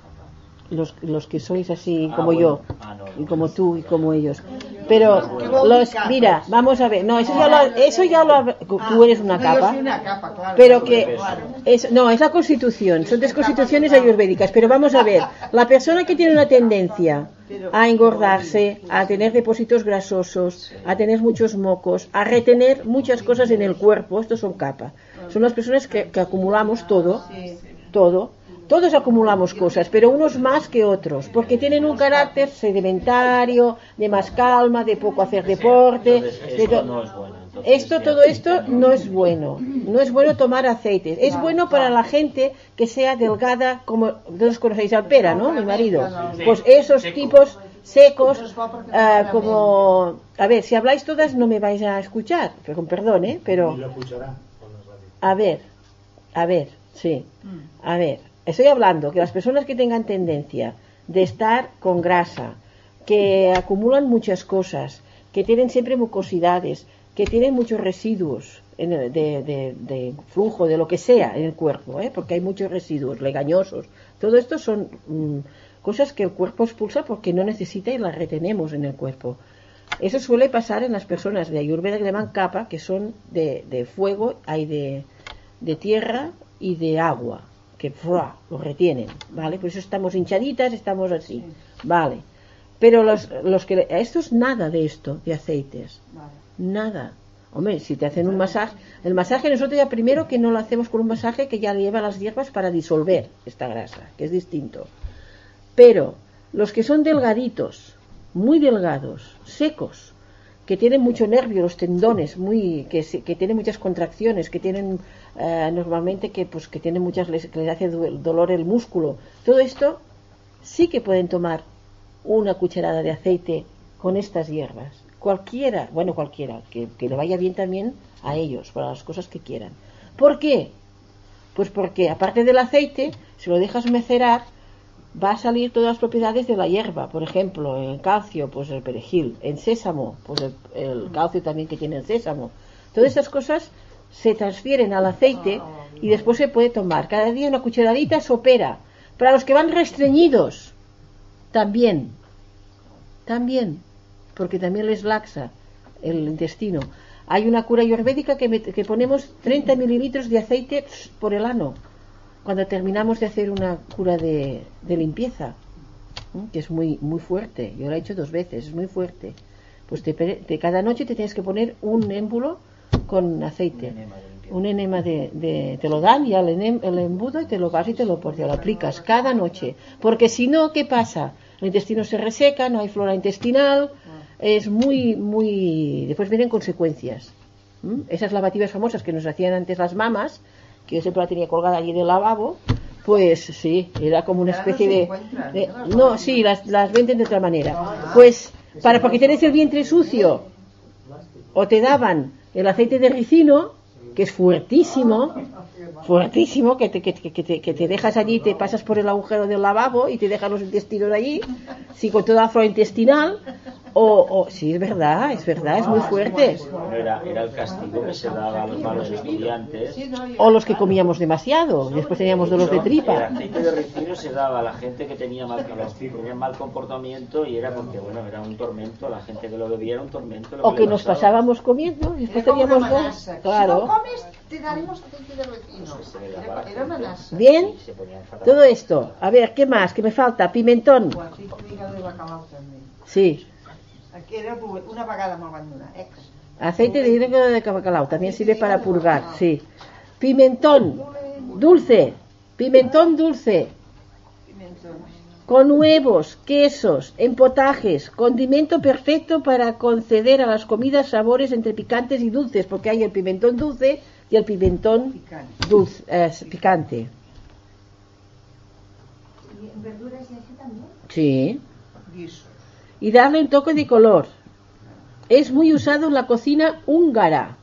Los, los que sois así Ah, como bueno. yo Ah, no, y como tú y como ellos. Pero ¿Qué vol los mira vamos a ver no eso ya lo eso ya lo hab- tú eres una capa pero que es, no es la constitución son tres constituciones ayurvédicas pero vamos a ver la persona que tiene una tendencia a engordarse a tener depósitos grasosos a tener muchos mocos a retener muchas cosas en el cuerpo estos son capa. Son las personas que, que acumulamos todo todo Todos acumulamos cosas, pero unos más que otros, porque tienen un carácter sedimentario, de más calma, de poco hacer deporte. De esto to- no es bueno. Entonces, esto, todo esto no es bueno. No es bueno tomar aceites. Es bueno para la gente que sea delgada, como todos conocéis al pera, ¿no? Mi marido. Pues esos tipos secos, ah, como... A ver, si habláis todas no me vais a escuchar, pero con perdón, ¿eh? Pero... A ver, a ver, sí. A ver, estoy hablando que las personas que tengan tendencia de estar con grasa, que acumulan muchas cosas, que tienen siempre mucosidades, que tienen muchos residuos en el- de, de- flujo, de lo que sea en el cuerpo, ¿eh? porque hay muchos residuos legañosos. Todo esto son mm, cosas que el cuerpo expulsa porque no necesita y las retenemos en el cuerpo. Eso suele pasar en las personas de Ayurveda que llaman capa, que son de, de fuego, hay de, de tierra y de agua, que ¡fua! lo retienen, ¿vale? Por eso estamos hinchaditas, estamos así, ¿vale? Pero los, los que... Esto es nada de esto, de aceites, nada. Hombre, si te hacen un masaje, el masaje nosotros ya primero que no lo hacemos con un masaje que ya lleva las hierbas para disolver esta grasa, que es distinto. Pero los que son delgaditos, muy delgados, secos, que tienen mucho nervio, los tendones, muy, que, que tienen muchas contracciones, que tienen eh, normalmente que, pues, que tienen muchas, les, que les hace dolor el músculo, todo esto sí que pueden tomar una cucharada de aceite con estas hierbas. Cualquiera, bueno, cualquiera, que, que le vaya bien también a ellos, para las cosas que quieran. ¿Por qué? Pues porque aparte del aceite, si lo dejas mecerar, va a salir todas las propiedades de la hierba. Por ejemplo, en calcio, pues el perejil. En sésamo, pues el, el calcio también que tiene el sésamo. Todas estas cosas se transfieren al aceite y después se puede tomar. Cada día una cucharadita sopera. Para los que van restreñidos, también. También. Porque también les laxa el intestino. Hay una cura ayurvédica que, que ponemos 30 mililitros de aceite por el ano cuando terminamos de hacer una cura de, de limpieza, que es muy, muy fuerte. Yo lo he hecho dos veces, es muy fuerte. Pues te, te- cada noche te tienes que poner un émbulo con aceite. Un enema de, de- te lo dan y el, enem- el embudo y te lo vas y te lo, te lo aplicas cada noche. Porque si no, ¿qué pasa? El intestino se reseca, no hay flora intestinal, es muy, muy... Después vienen consecuencias. ¿m? Esas lavativas famosas que nos hacían antes las mamas, que yo siempre la tenía colgada allí del lavabo, pues sí, era como una especie de... ¿no? sí, las, las venden de otra manera. Pues para porque tienes el vientre sucio, o te daban el aceite de ricino, que es fuertísimo, fuertísimo, que te, que, que- que te, que te dejas allí, te pasas por el agujero del lavabo y te dejas los intestinos allí, sí, con toda la flora intestinal, o, o sí, es verdad, es verdad, es muy fuerte. Era, era el castigo que se daba a los malos estudiantes. O los que comíamos demasiado, después teníamos dolor de El tripa. aceite de ricino se daba a la gente que tenía mal, tenía mal comportamiento y era porque, bueno, era un tormento. La gente que lo bebía era un tormento. lo O que nos pasaba. pasábamos comiendo, y después teníamos dolor. manasa. Si Claro. no comes, te daremos aceite de manasa. Bien, todo esto. A ver, ¿qué más? ¿Qué me falta? Pimentón. Sí. Aquí era una vegada me'l van donar, ex. Aceite de hígado de bacalao. También sirve para purgar, sí. Pimentón. Dulce. Pimentón dulce. Con huevos, quesos, en potajes, condimento perfecto para conceder a las comidas sabores entre picantes y dulces, porque hay el pimentón dulce y el pimentón dulce, eh, picante. ¿Y en verduras y así también? Sí. Guiso. Y darle un toque de color. Es muy usado en la cocina húngara.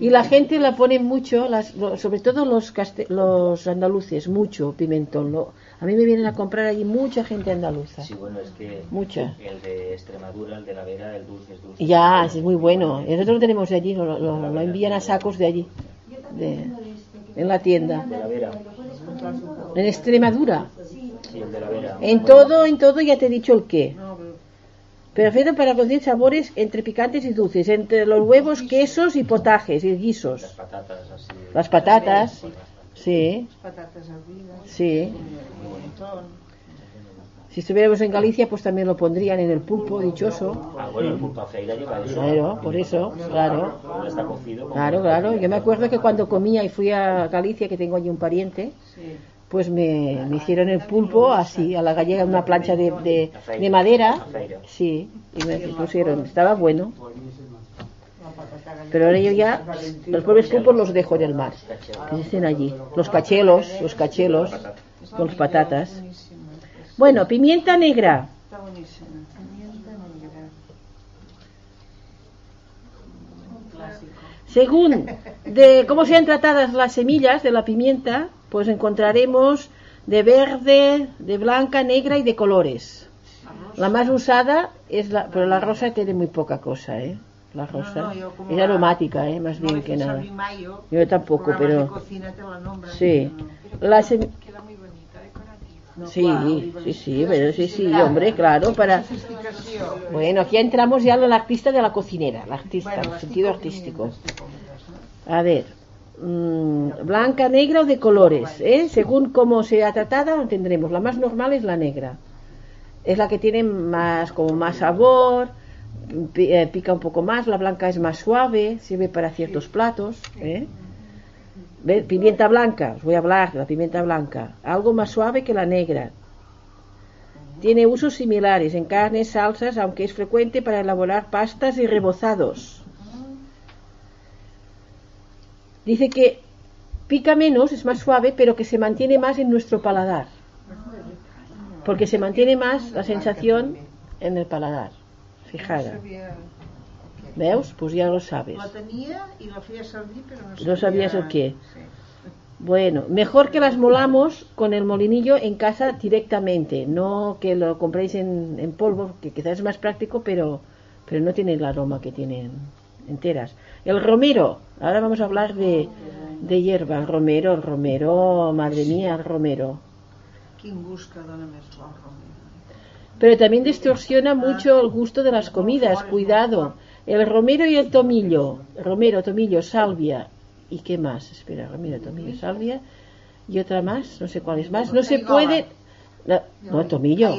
Y la gente la pone mucho, las- sobre todo los, caste- los andaluces, mucho pimentón. Lo- a mí me vienen a comprar allí mucha gente andaluza. Sí, bueno, es que Mucha. el de Extremadura, el de la Vera, el dulce es dulce. Ya, es muy bueno. Nosotros lo tenemos de allí, lo, lo- lo envían a sacos de allí, de- en la tienda. De la Vera. En Extremadura. Sí, el de la Vera. En todo, en todo ya te he dicho el qué. Perfecto para conseguir sabores entre picantes y dulces, entre los huevos, quesos y potajes y guisos. Las patatas así. Las patatas, sí, Patatas hervidas. sí. Si estuviéramos en Galicia, pues también lo pondrían en el pulpo dichoso. Ah, bueno, el pulpo a feira lleva eso. Claro, por eso, claro. Está cocido. Claro, claro. Yo me acuerdo que cuando comía y fui a Galicia, que tengo allí un pariente, Sí. Pues me, hicieron el pulpo así, a la gallega, una plancha de, de, de madera. Sí, y me pusieron, estaba bueno. Pero ahora yo ya, los pobres pulpos los dejo en el mar, que estén allí. Los cachelos, los cachelos, con las patatas. Bueno. Pimienta negra. Según de cómo sean tratadas las semillas de la pimienta, pues encontraremos de verde, de blanca, negra y de colores. La más usada es la, pero la rosa tiene muy poca cosa, ¿eh? La rosa No, no, yo como es la- aromática, ¿eh? Más No bien que nada. mayo, Yo tampoco, de pero cocina te la nombran, sí. pero no. La sem- Queda muy bonita, decorativa. No, Sí, claro, sí, sí, pero sí, sí, hombre, claro, para... Bueno, aquí entramos ya en la artista de la cocinera, la artista, Bueno, el sentido artístico. A ver, mm, blanca, negra o de colores, ¿eh? Según cómo sea tratada, tendremos. La más normal es la negra. Es la que tiene más, como más sabor, eh, pica un poco más. La blanca es más suave, sirve para ciertos platos, ¿eh? Pimienta blanca, os voy a hablar de la pimienta blanca. Algo más suave que la negra. Tiene usos similares en carnes, salsas, aunque es frecuente para elaborar pastas y rebozados. Dice que pica menos, es más suave, pero que se mantiene más en nuestro paladar. Porque se mantiene más la sensación en el paladar. Fijada. ¿Veus? Pues ya lo sabes. La la servir, no sabías el qué. Bueno, mejor que las molamos con el molinillo en casa directamente, no que lo compréis en, en polvo, que quizás es más práctico, pero, pero no tiene el aroma que tienen enteras. El romero, ahora vamos a hablar de, de hierba, el romero, el romero, madre mía, el romero. Dona el romero. Pero también distorsiona mucho el gusto de las comidas, cuidado. El romero y el tomillo, romero, tomillo, salvia, ¿y qué más? Espera, romero, tomillo, salvia, y otra más, no sé cuál es más, no se puede... No, no, tomillo,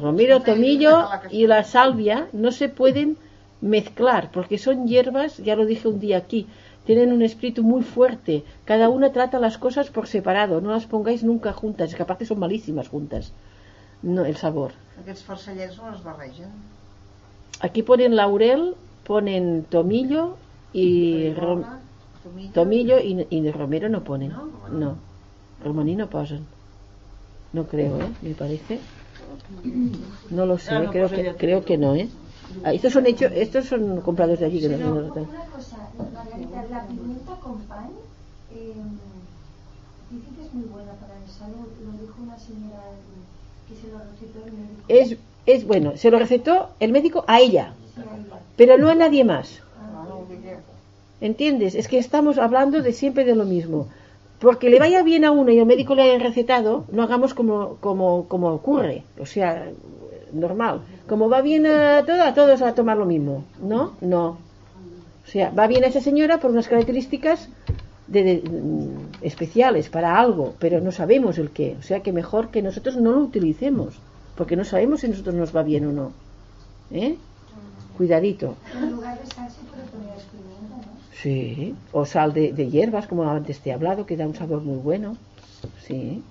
romero, tomillo y la salvia no se pueden mezclar porque son hierbas, ya lo dije un día aquí, tienen un espíritu muy fuerte, cada una trata las cosas por separado, no las pongáis nunca juntas, es que aparte son malísimas juntas, no el sabor. Aquests farcellets no els barregen. Aquí ponen laurel, ponen tomillo y rom- Tomillo. tomillo romero no ponen. No, romaní no posen. No creo, ¿eh? Me parece. No lo sé, Ah, no, creo pues que creo que no, ¿eh? Ah, estos son hechos, estos son comprados de allí. que no- no- no- Una cosa, Margarita, la pimienta con pan, eh, dice que es muy buena para la salud. Lo dijo una señora que se lo recetó el médico. es, es bueno, se lo recetó el médico a ella, Sí, a ella. pero no a nadie más. Ah, que- ¿Entiendes? Es que estamos hablando de siempre de lo mismo. Porque le vaya bien a uno y el médico le haya recetado, no hagamos como, como, como ocurre. O sea, normal. Como va bien a, todo, a todos a tomar lo mismo. ¿No? No. O sea, va bien a esa señora por unas características de- de- mm, especiales para algo, pero no sabemos el qué. O sea que mejor que nosotros no lo utilicemos, porque no sabemos si a nosotros nos va bien o no. ¿Eh? Cuidadito. En lugar de sal se puede poner pimienta, ¿no? Sí, o sal de, de hierbas, como antes te he hablado, que da un sabor muy bueno. Sí.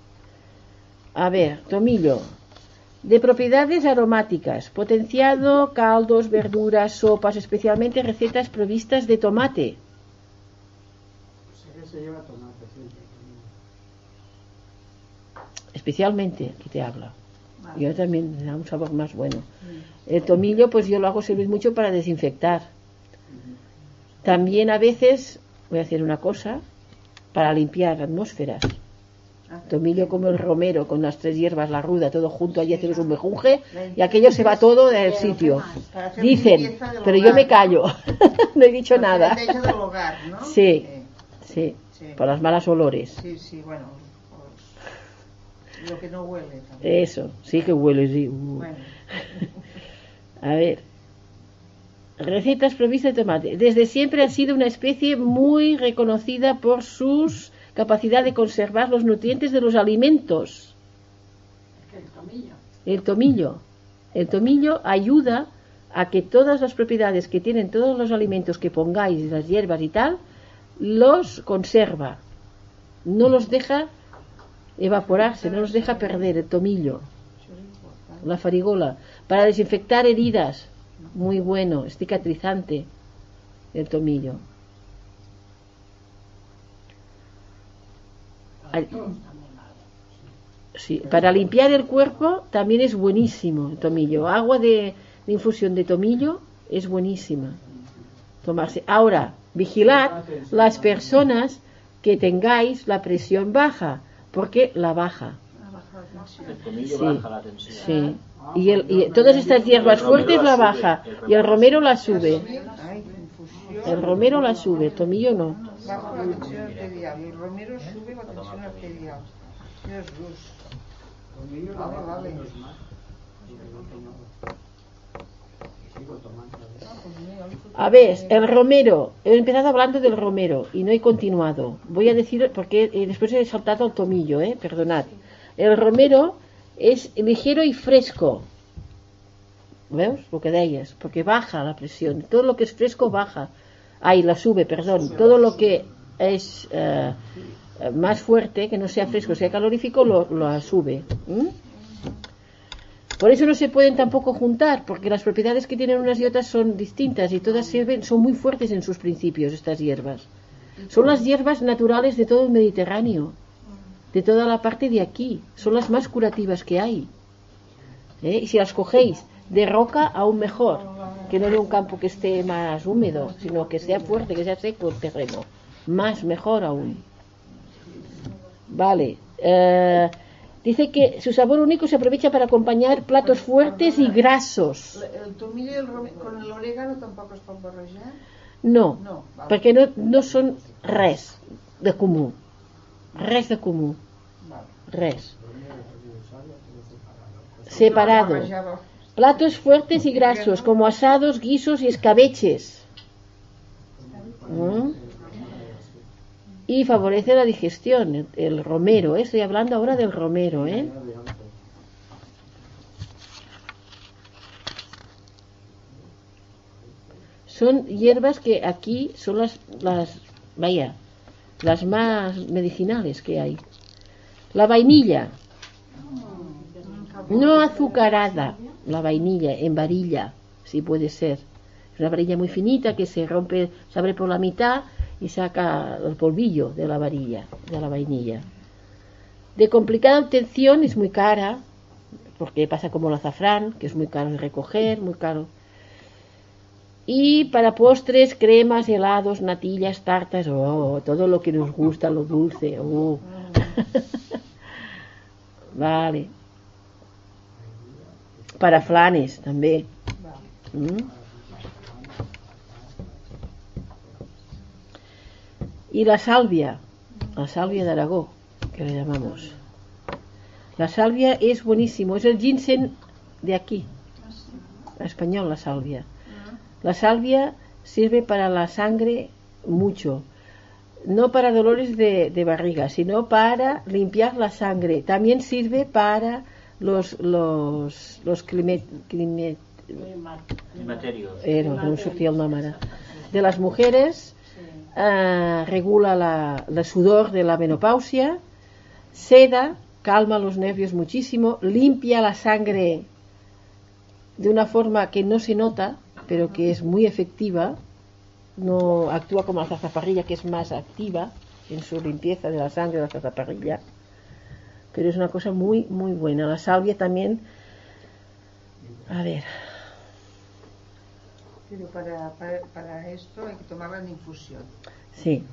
A ver, tomillo. De propiedades aromáticas, potenciado, caldos, verduras, sopas, especialmente recetas provistas de tomate. Sé que se lleva tomate siempre. Especialmente, aquí te habla. Yo también me da un sabor más bueno. El tomillo, pues yo lo hago servir mucho para desinfectar. También a veces, voy a hacer una cosa, para limpiar atmósferas. Tomillo como el romero, con las tres hierbas, la ruda, todo junto, allí hacemos un mejunje y aquello se va todo del sitio. Dicen, pero yo me callo, no he dicho nada. Sí, sí, por las malas olores. Sí, sí, bueno. lo que no huele también. Eso, sí que huele, sí. Uh. Bueno, A ver. Recetas provistas de tomate. Desde siempre ha sido una especie muy reconocida por su capacidad de conservar los nutrientes de los alimentos. Tomillo. el tomillo. El tomillo ayuda a que todas las propiedades que tienen todos los alimentos que pongáis, las hierbas y tal, los conserva. No los deja evaporarse, no los deja perder el tomillo. La farigola. Para desinfectar heridas, muy bueno, es cicatrizante el tomillo. Sí, para limpiar el cuerpo también es buenísimo el tomillo. Agua de, de infusión de tomillo es buenísima. Tomarse. Ahora, vigilad las personas que tengáis la presión baja, porque la baja. El tomillo Sí, baja la tensión. sí. Y, el- y todas estas hierbas fuertes la baja y el romero la sube. El romero la sube, el tomillo no. Bajo la tensión arterial. Y el romero sube Dios luz. Vale, vale. A ver, el romero. He empezado hablando del romero y no he continuado. Voy a decir, porque eh, después he saltado al tomillo, ¿eh? Perdonad. El romero es ligero y fresco. ¿Veus? Lo que deies, porque baja la presión. Todo lo que es fresco baja. Ay, la sube, perdón. Todo lo que es eh, más fuerte, que no sea fresco, sea calorífico, lo, lo sube. ¿Mm? Por eso no se pueden tampoco juntar, porque las propiedades que tienen unas y otras son distintas y todas sirven, son muy fuertes en sus principios, estas hierbas. Son las hierbas naturales de todo el Mediterráneo, de toda la parte de aquí. Son las más curativas que hay. ¿Eh? Y si las cogéis de roca, aún mejor, que no de un campo que esté más húmedo, sino que sea fuerte, que sea seco el terreno. Más, mejor aún. Vale. eh, dice que su sabor único se aprovecha para acompañar platos fuertes y grasos. El tomillo con el orégano tampoco es pot barrejar? No, No, vale. perquè no, no són res de comú. Res de comú. Res. Separado. Platos fuertes y grasos, como asados, guisos y escabeches. ¿Mm? Y favorece la digestión, el, romero, ¿eh? estoy hablando ahora del romero, ¿eh? Son hierbas que aquí son las, las, vaya, las más medicinales que hay. La vainilla, no azucarada, la vainilla en varilla, si puede ser. Es una varilla muy finita que se rompe, se abre por la mitad y saca el polvillo de la varilla, de la vainilla. De complicada obtención es muy cara, porque pasa como el azafrán, que es muy caro de recoger, muy caro. Y para postres, cremas, helados, natillas, tartas, oh, todo lo que nos gusta, lo dulce. oh. vale. Para flanes també. Mm? Y la salvia, la salvia de Aragó, que le llamamos. La salvia es buenísimo, es el ginseng de aquí, español la salvia. La salvia sirve para la sangre mucho, no para dolores de, de barriga, sino para limpiar la sangre. También sirve para los los los climet, climet- Climaterios. eh, no, no em el de las mujeres eh, regula la, sudor de la menopausia seda calma los nervios muchísimo limpia la sangre de una forma que no se nota pero que es muy efectiva no actúa como la zazaparrilla que es más activa en su limpieza de la sangre de la zazaparrilla pero es una cosa muy muy buena. La salvia también. A ver Pero para, para, esto hay que tomarla en infusión. Sí.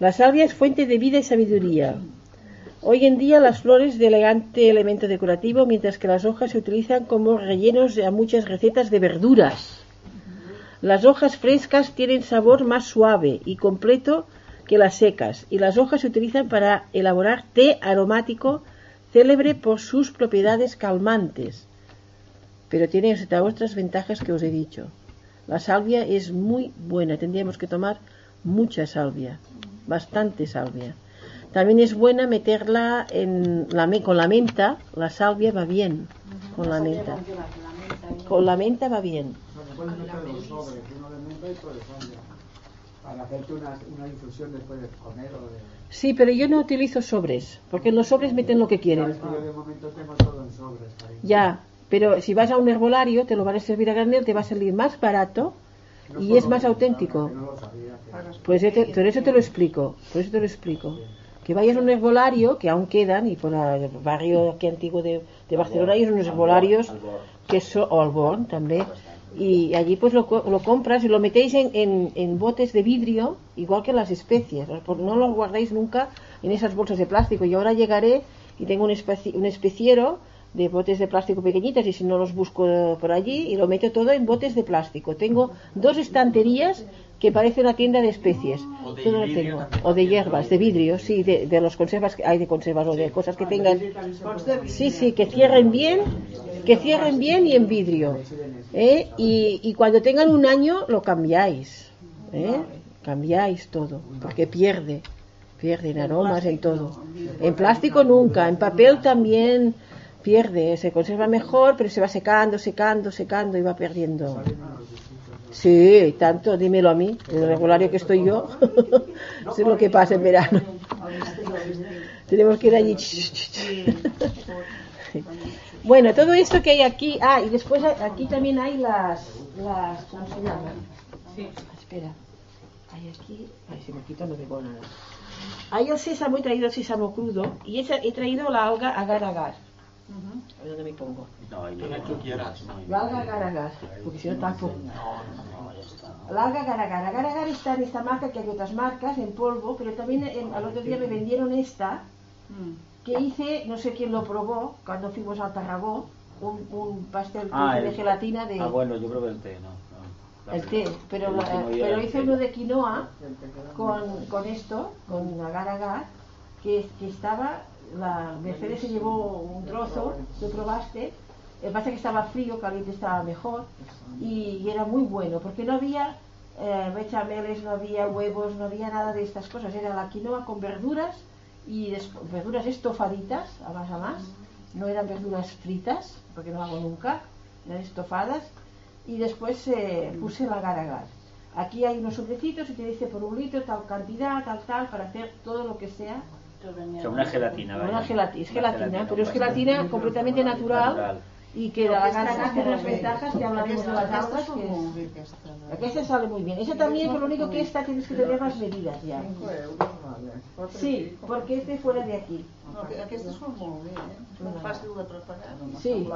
La salvia es fuente de vida y sabiduría. Hoy en día las flores de elegante elemento decorativo, mientras que las hojas se utilizan como rellenos a muchas recetas de verduras. Las hojas frescas tienen sabor más suave y completo que las secas, y las hojas se utilizan para elaborar té aromático célebre por sus propiedades calmantes. Pero tiene otras ventajas que os he dicho. La salvia es muy buena, tendríamos que tomar mucha salvia, bastante salvia. También es buena meterla en la, con la menta, la salvia va bien con la menta. Con la menta va bien. Para hacerte una, una infusión después de comer o de... Sí, pero yo no utilizo sobres, porque en los sobres meten lo que quieren. Sabes que yo de momento tengo todo en sobres. ahí. Ya, pero si vas a un herbolario te lo van a servir a granel, te va a salir más barato No y es más auténtico. No sabía. Pues yo te- por eso te lo explico, por eso te lo explico. Que vayas a un herbolario, que aún quedan, y por el barrio aquí antiguo de, de Barcelona hay unos herbolarios que son, o Alborn también, y allí pues lo, co- lo compras y lo metéis en, en- en botes de vidrio, igual que las especies, por- no lo guardéis nunca en esas bolsas de plástico. Y ahora llegaré y tengo un, especi- un especiero de botes de plástico pequeñitas y si no los busco por allí y lo meto todo en botes de plástico. Tengo dos estanterías que parece una tienda de especies. O de Todo lo vidrio tengo. también. O de hierbas, de vidrio, sí, de, de los conservas, que hay de conservas o de cosas que tengan. Sí, sí, que cierren bien, que cierren bien y en vidrio. ¿eh? Y, y cuando tengan un año lo cambiáis. ¿eh? Cambiáis todo, porque pierde, pierde en aromas, en todo. En plástico nunca, en papel también pierde, se conserva mejor, pero se va secando, secando, secando y va perdiendo. Sí, tanto, dímelo a mí, el regulario que estoy yo, sé lo que pasa en verano. Tenemos que ir allí. Bueno, todo esto que hay aquí, ah, y después aquí también hay las, las ¿cómo se llaman? Espera, hay aquí, ay, se me quita, no veo nada. Hay el sésamo, he traído el sésamo crudo, y he traído la alga agar A ver dónde me pongo. No, y lo que tú quieras. La alga agar agar, porque si no tapo. La alga agar agar. Agar agar está en esta marca que hay otras marcas en polvo, pero también en- al otro día me vendieron esta que hice, no sé quién lo probó, cuando fuimos al Tarragó, un, un pastel Ah, de el- gelatina de Ah, bueno, yo probé el té, no. no. La el té, pero, el la- pero hice uno de quinoa con, con esto, con agar agar, que, que estaba, la Mercedes se llevó un trozo, lo probaste, el que pasa que estaba frío, caliente estaba mejor, y, era muy bueno, porque no había eh, bechameles, no había huevos, no había nada de estas cosas, era la quinoa con verduras, y verduras estofaditas, a más a más, no eran verduras fritas, porque no hago nunca, eran estofadas, y después eh, puse el agar agar. Aquí hay unos sobrecitos y te dice por un litro tal cantidad, tal, tal, para hacer todo lo que sea. O sea, una gelatina, vaya. Una gelati- es Una gelatina, pero es gelatina completamente natural, y que la tiene unas molt bé. ventajas que hablaremos de las algas. aquesta Que molt es, bé, aquesta, la- aquesta sale muy bien. Esa también, pero lo único que esta tienes que tener las medidas ya. Sí, porque es de fuera de aquí. Aquestes són molt bé, eh? Molt fàcil de preparar. Sí.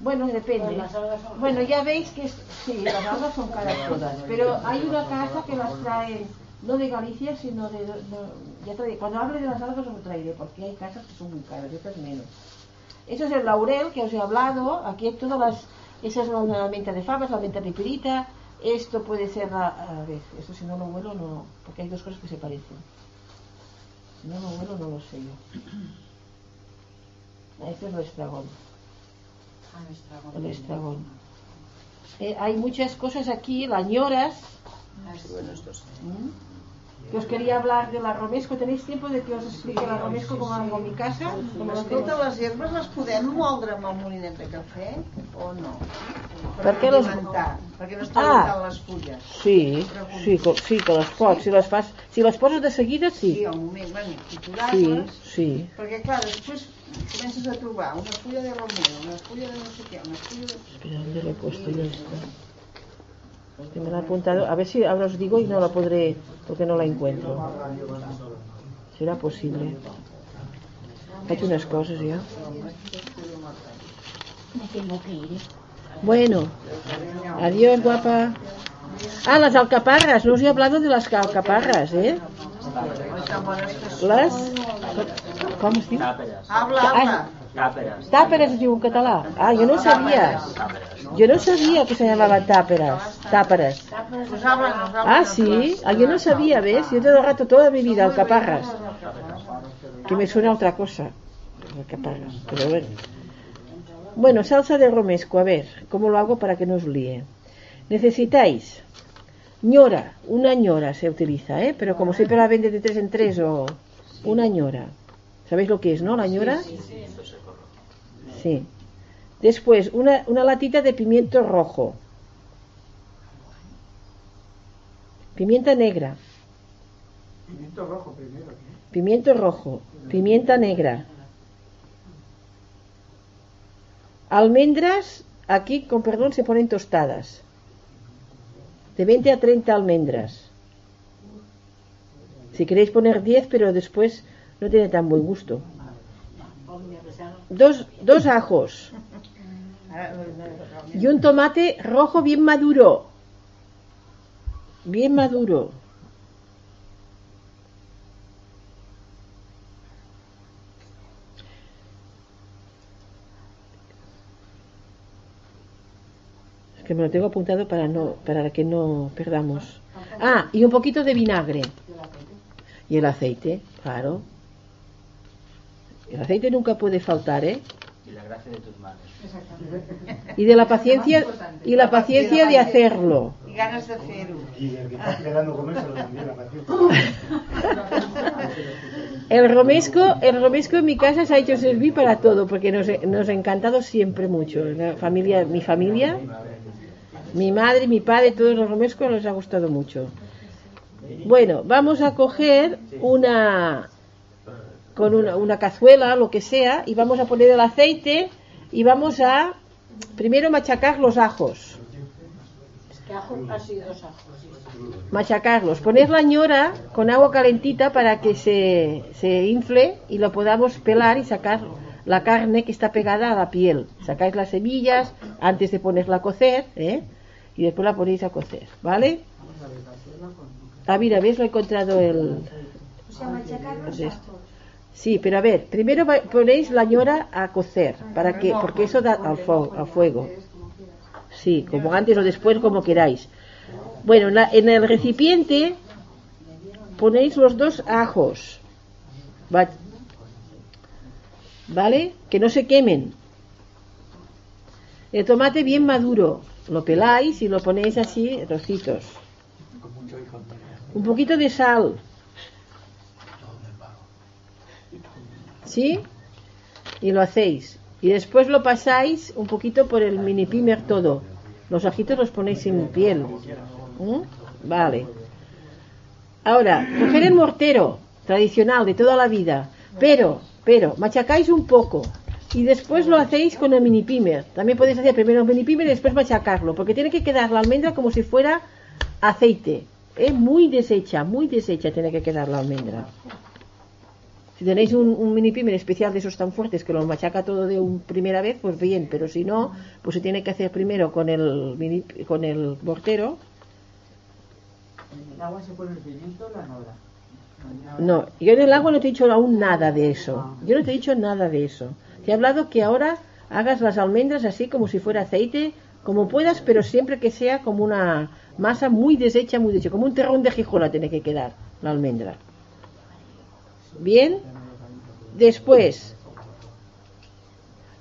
Bueno, depende. Bueno, ya veis que es- sí, las algas son caras todas, pero hay una casa que las trae no de Galicia, sino de... no, ya te digo, cuando hable de las algas os lo traeré, porque hay casas que son muy caras y otras menos. Eso es el laurel que os he hablado, aquí hay todas las... Esa es la menta de fabas, la menta de pirita, esto puede ser la... A ver, esto si no lo huelo no... porque hay dos cosas que se parecen. Si no lo huelo no lo sé yo. Este es el estragón. El estragón. Eh, hay muchas cosas aquí, lañoras. Bueno, esto sí. ¿Mm? Que os quería hablar de la romesco. ¿Tenéis tiempo de que os explique la romesco como hago en mi casa? Tengo? Escolta, les herbes les podem moldre amb el molinet de cafè o no? Per què les- perquè no estan Ah. les fulles. Sí, sí, co- sí, que les pots. Si les, fas, si les poses de seguida, sí. Sí, al moment, bueno, Sí, triturar-les. sí. Perquè, clar, després comences a trobar una fulla de romero, una fulla de no sé què, una fulla de... Espera, ¿dónde le he puesto yo esto? Que me la he apuntado. A ver si ahora os digo y no la podré, porque no la encuentro. ¿Será posible? He hecho unas cosas ya. Bueno, adiós, guapa. Ah, las alcaparras. No os he hablado de las alcaparras, ¿eh? Les... Com es diu? Tàperes. Habla, habla. Tàperes. Tàperes es diu en català. Ah, jo no ho sabia. Yo no sabía que se llamaban táperas. Táperas. Ah, sí. Ah, yo no sabía, ¿ves? Yo todo el rato, toda mi vida, alcaparras. Que me suena a otra cosa. Alcaparras. Pero bueno. Bueno, salsa de romesco. A ver, ¿cómo lo hago para que no os líe? Necesitáis ñora. Una ñora se utiliza, ¿eh? Pero como siempre la vende de tres en tres o... una ñora. ¿Sabéis lo que es, no? La ñora. Sí, pimiento seco rojo. Sí. Después, una, una latita de pimiento rojo. Pimienta negra. Pimiento rojo primero. Pimiento rojo. Pimienta negra. Almendras, aquí con perdón se ponen tostadas. De 20 a 30 almendras. Si queréis poner 10, pero después no tiene tan buen gusto. Dos, dos ajos. Y un tomate rojo bien maduro. Bien maduro. Es que me lo tengo apuntado para no para que no perdamos. Ah, y un poquito de vinagre. Y el aceite, claro. El aceite nunca puede faltar, ¿eh? Y la gracia de tus manos. Y de la paciencia y la paciencia de hacerlo. Y ganas de hacerlo. Y el que está esperando comérselo también, la paciencia. El romesco, el romesco en mi casa se ha hecho servir para todo, porque nos, nos ha encantado siempre mucho. La familia, mi familia, mi madre, mi padre, todos los romescos nos ha gustado mucho. Bueno, vamos a coger una con una, una cazuela, lo que sea, y vamos a poner el aceite y vamos a primero machacar los ajos. Machacarlos, poner la ñora con agua calentita para que se, se infle y lo podamos pelar y sacar la carne que está pegada a la piel. Sacáis las semillas antes de ponerla a cocer, ¿eh? Y después la ponéis a cocer, ¿vale? Ah, mira, ¿ves? Lo he encontrado el... O sea, machacar los de ajos. Sí, pero a ver, primero ponéis la ñora a cocer, para que, porque eso da al, fuego. Sí, como antes o después, como queráis. Bueno, en, la- en el recipiente ponéis los dos ajos. Va- ¿Vale? Que no se quemen. El tomate bien maduro. Lo peláis y lo ponéis así, trocitos. Un poquito de sal. ¿Sí? Y lo hacéis. Y después lo pasáis un poquito por el mini pimer todo. Los ajitos los ponéis sin piel. ¿Mm? Vale. Ahora, coger el mortero tradicional de toda la vida, pero, pero, machacáis un poco y después lo hacéis con el mini pimer. También podéis hacer primero el mini pimer y después machacarlo, porque tiene que quedar la almendra como si fuera aceite. Es muy deshecha, muy deshecha tiene que quedar la almendra. Si tenéis un, un mini pimer especial de esos tan fuertes que lo machaca todo de una primera vez, pues bien, pero si no, pues se tiene que hacer primero con el, mini- con el mortero En el agua se pone el pimiento, la nora. No, yo en el agua no te he dicho aún nada de eso. Yo no te he dicho nada de eso. Te he hablado que ahora hagas las almendras así como si fuera aceite, como puedas, pero siempre que sea como una masa muy deshecha, muy deshecha, como un terrón de Gijola tiene que quedar la almendra. Bien, después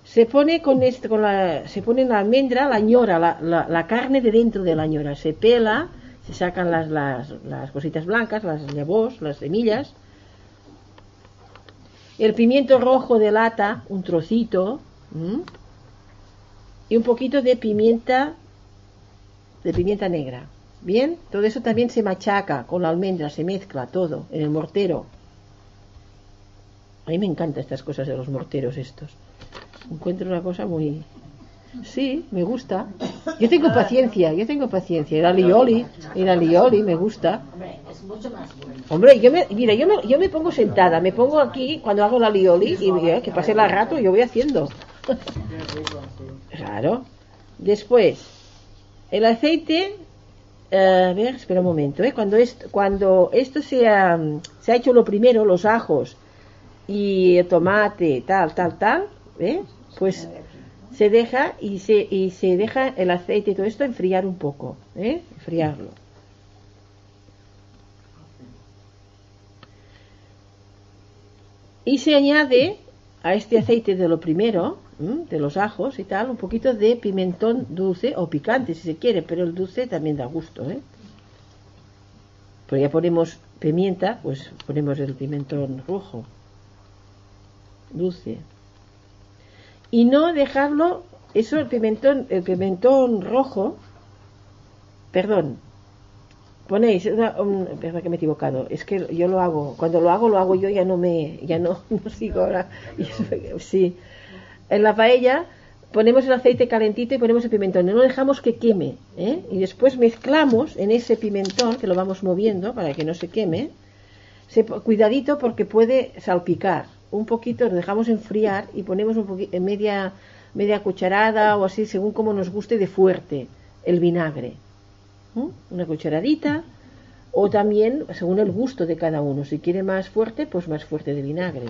se pone con esto, con la, se pone la almendra la ñora, la, la, carne de dentro de la ñora, se pela, se sacan las, las, las cositas blancas, las llavors, las semillas, el pimiento rojo de lata, un trocito, y un poquito de pimienta, de pimienta negra. Bien, todo eso también se machaca con la almendra, se mezcla todo en el mortero. A mí me encantan estas cosas de los morteros estos. Encuentro una cosa muy... Sí, me gusta. Yo tengo paciencia, yo tengo paciencia. El alioli, el alioli me gusta. Hombre, es mucho más bueno. Hombre, yo me, mira, yo me, yo me pongo sentada, me pongo aquí cuando hago la lioli y mira, que pase el rato yo voy haciendo. Claro. Después, el aceite, eh, a ver, espera un momento, ¿eh? cuando, esto, cuando esto se ha, se ha hecho lo primero, los ajos y tomate, tal, tal, tal, ¿eh? pues se deja y se, y se deja el aceite y todo esto enfriar un poco, ¿eh? enfriarlo. Y se añade a este aceite de lo primero, de los ajos y tal, un poquito de pimentón dulce o picante si se quiere, pero el dulce también da gusto, ¿eh? Pero ya ponemos pimienta, pues ponemos el pimentón rojo, dulce. Y no dejarlo, eso el pimentón, el pimentón rojo, perdón, ponéis una, un- perdón que me he equivocado es que yo lo hago cuando lo hago lo hago yo ya no me ya no, no sigo ahora sí en la paella ponemos el aceite calentito y ponemos el pimentón no dejamos que queme ¿eh? y después mezclamos en ese pimentón que lo vamos moviendo para que no se queme se- cuidadito porque puede salpicar un poquito lo dejamos enfriar y ponemos un poqui- media media cucharada o así según como nos guste de fuerte el vinagre una cucharadita o también según el gusto de cada uno. Si quiere más fuerte pues más fuerte de vinagre.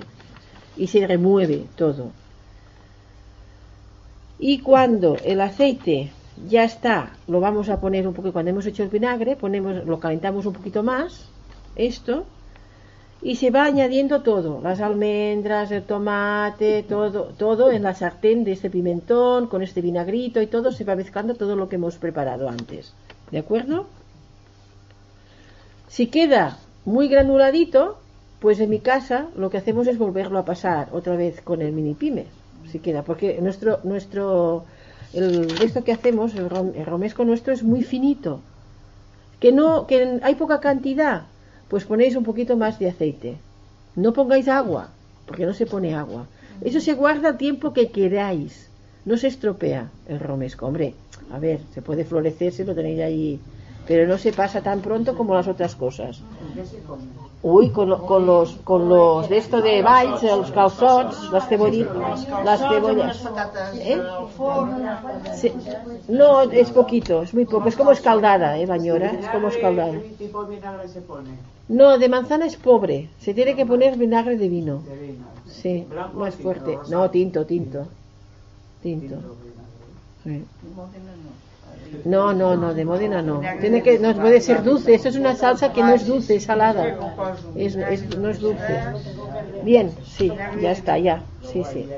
Y se remueve todo. Y cuando el aceite ya está lo vamos a poner un poco cuando hemos hecho el vinagre ponemos lo calentamos un poquito más esto y se va añadiendo todo, las almendras, el tomate, todo, todo en la sartén de este pimentón, con este vinagrito y todo, se va mezclando todo lo que hemos preparado antes. ¿De acuerdo? Si queda muy granuladito, pues en mi casa lo que hacemos es volverlo a pasar otra vez con el mini pyme, si queda, porque nuestro, nuestro, el, esto que hacemos, el, rom- el romesco nuestro es muy finito, que no, que hay poca cantidad, pues ponéis un poquito más de aceite. No pongáis agua, porque no se pone agua. Eso se guarda el tiempo que queráis. No se estropea el romesco. Hombre, a ver, se puede florecer si lo tenéis ahí, pero no se pasa tan pronto como las otras cosas. Uy, con, con los con los de esto de Valls, los calzots, las cebollitas, las cebollas. ¿Eh? No, es poquito, es muy poco. Es como escaldada, ¿eh, Bañora? Es como escaldada. No, de manzana es pobre. Se tiene que poner vinagre de vino. Sí, ¿Blanco más fuerte. No, tinto, tinto. Tinto. Sí. No. No, no, de Módena no. Tiene que, no puede ser dulce. Esto es una salsa que no es dulce, es salada. Es- no es dulce. Bien, sí, ya está, ya. Sí, sí.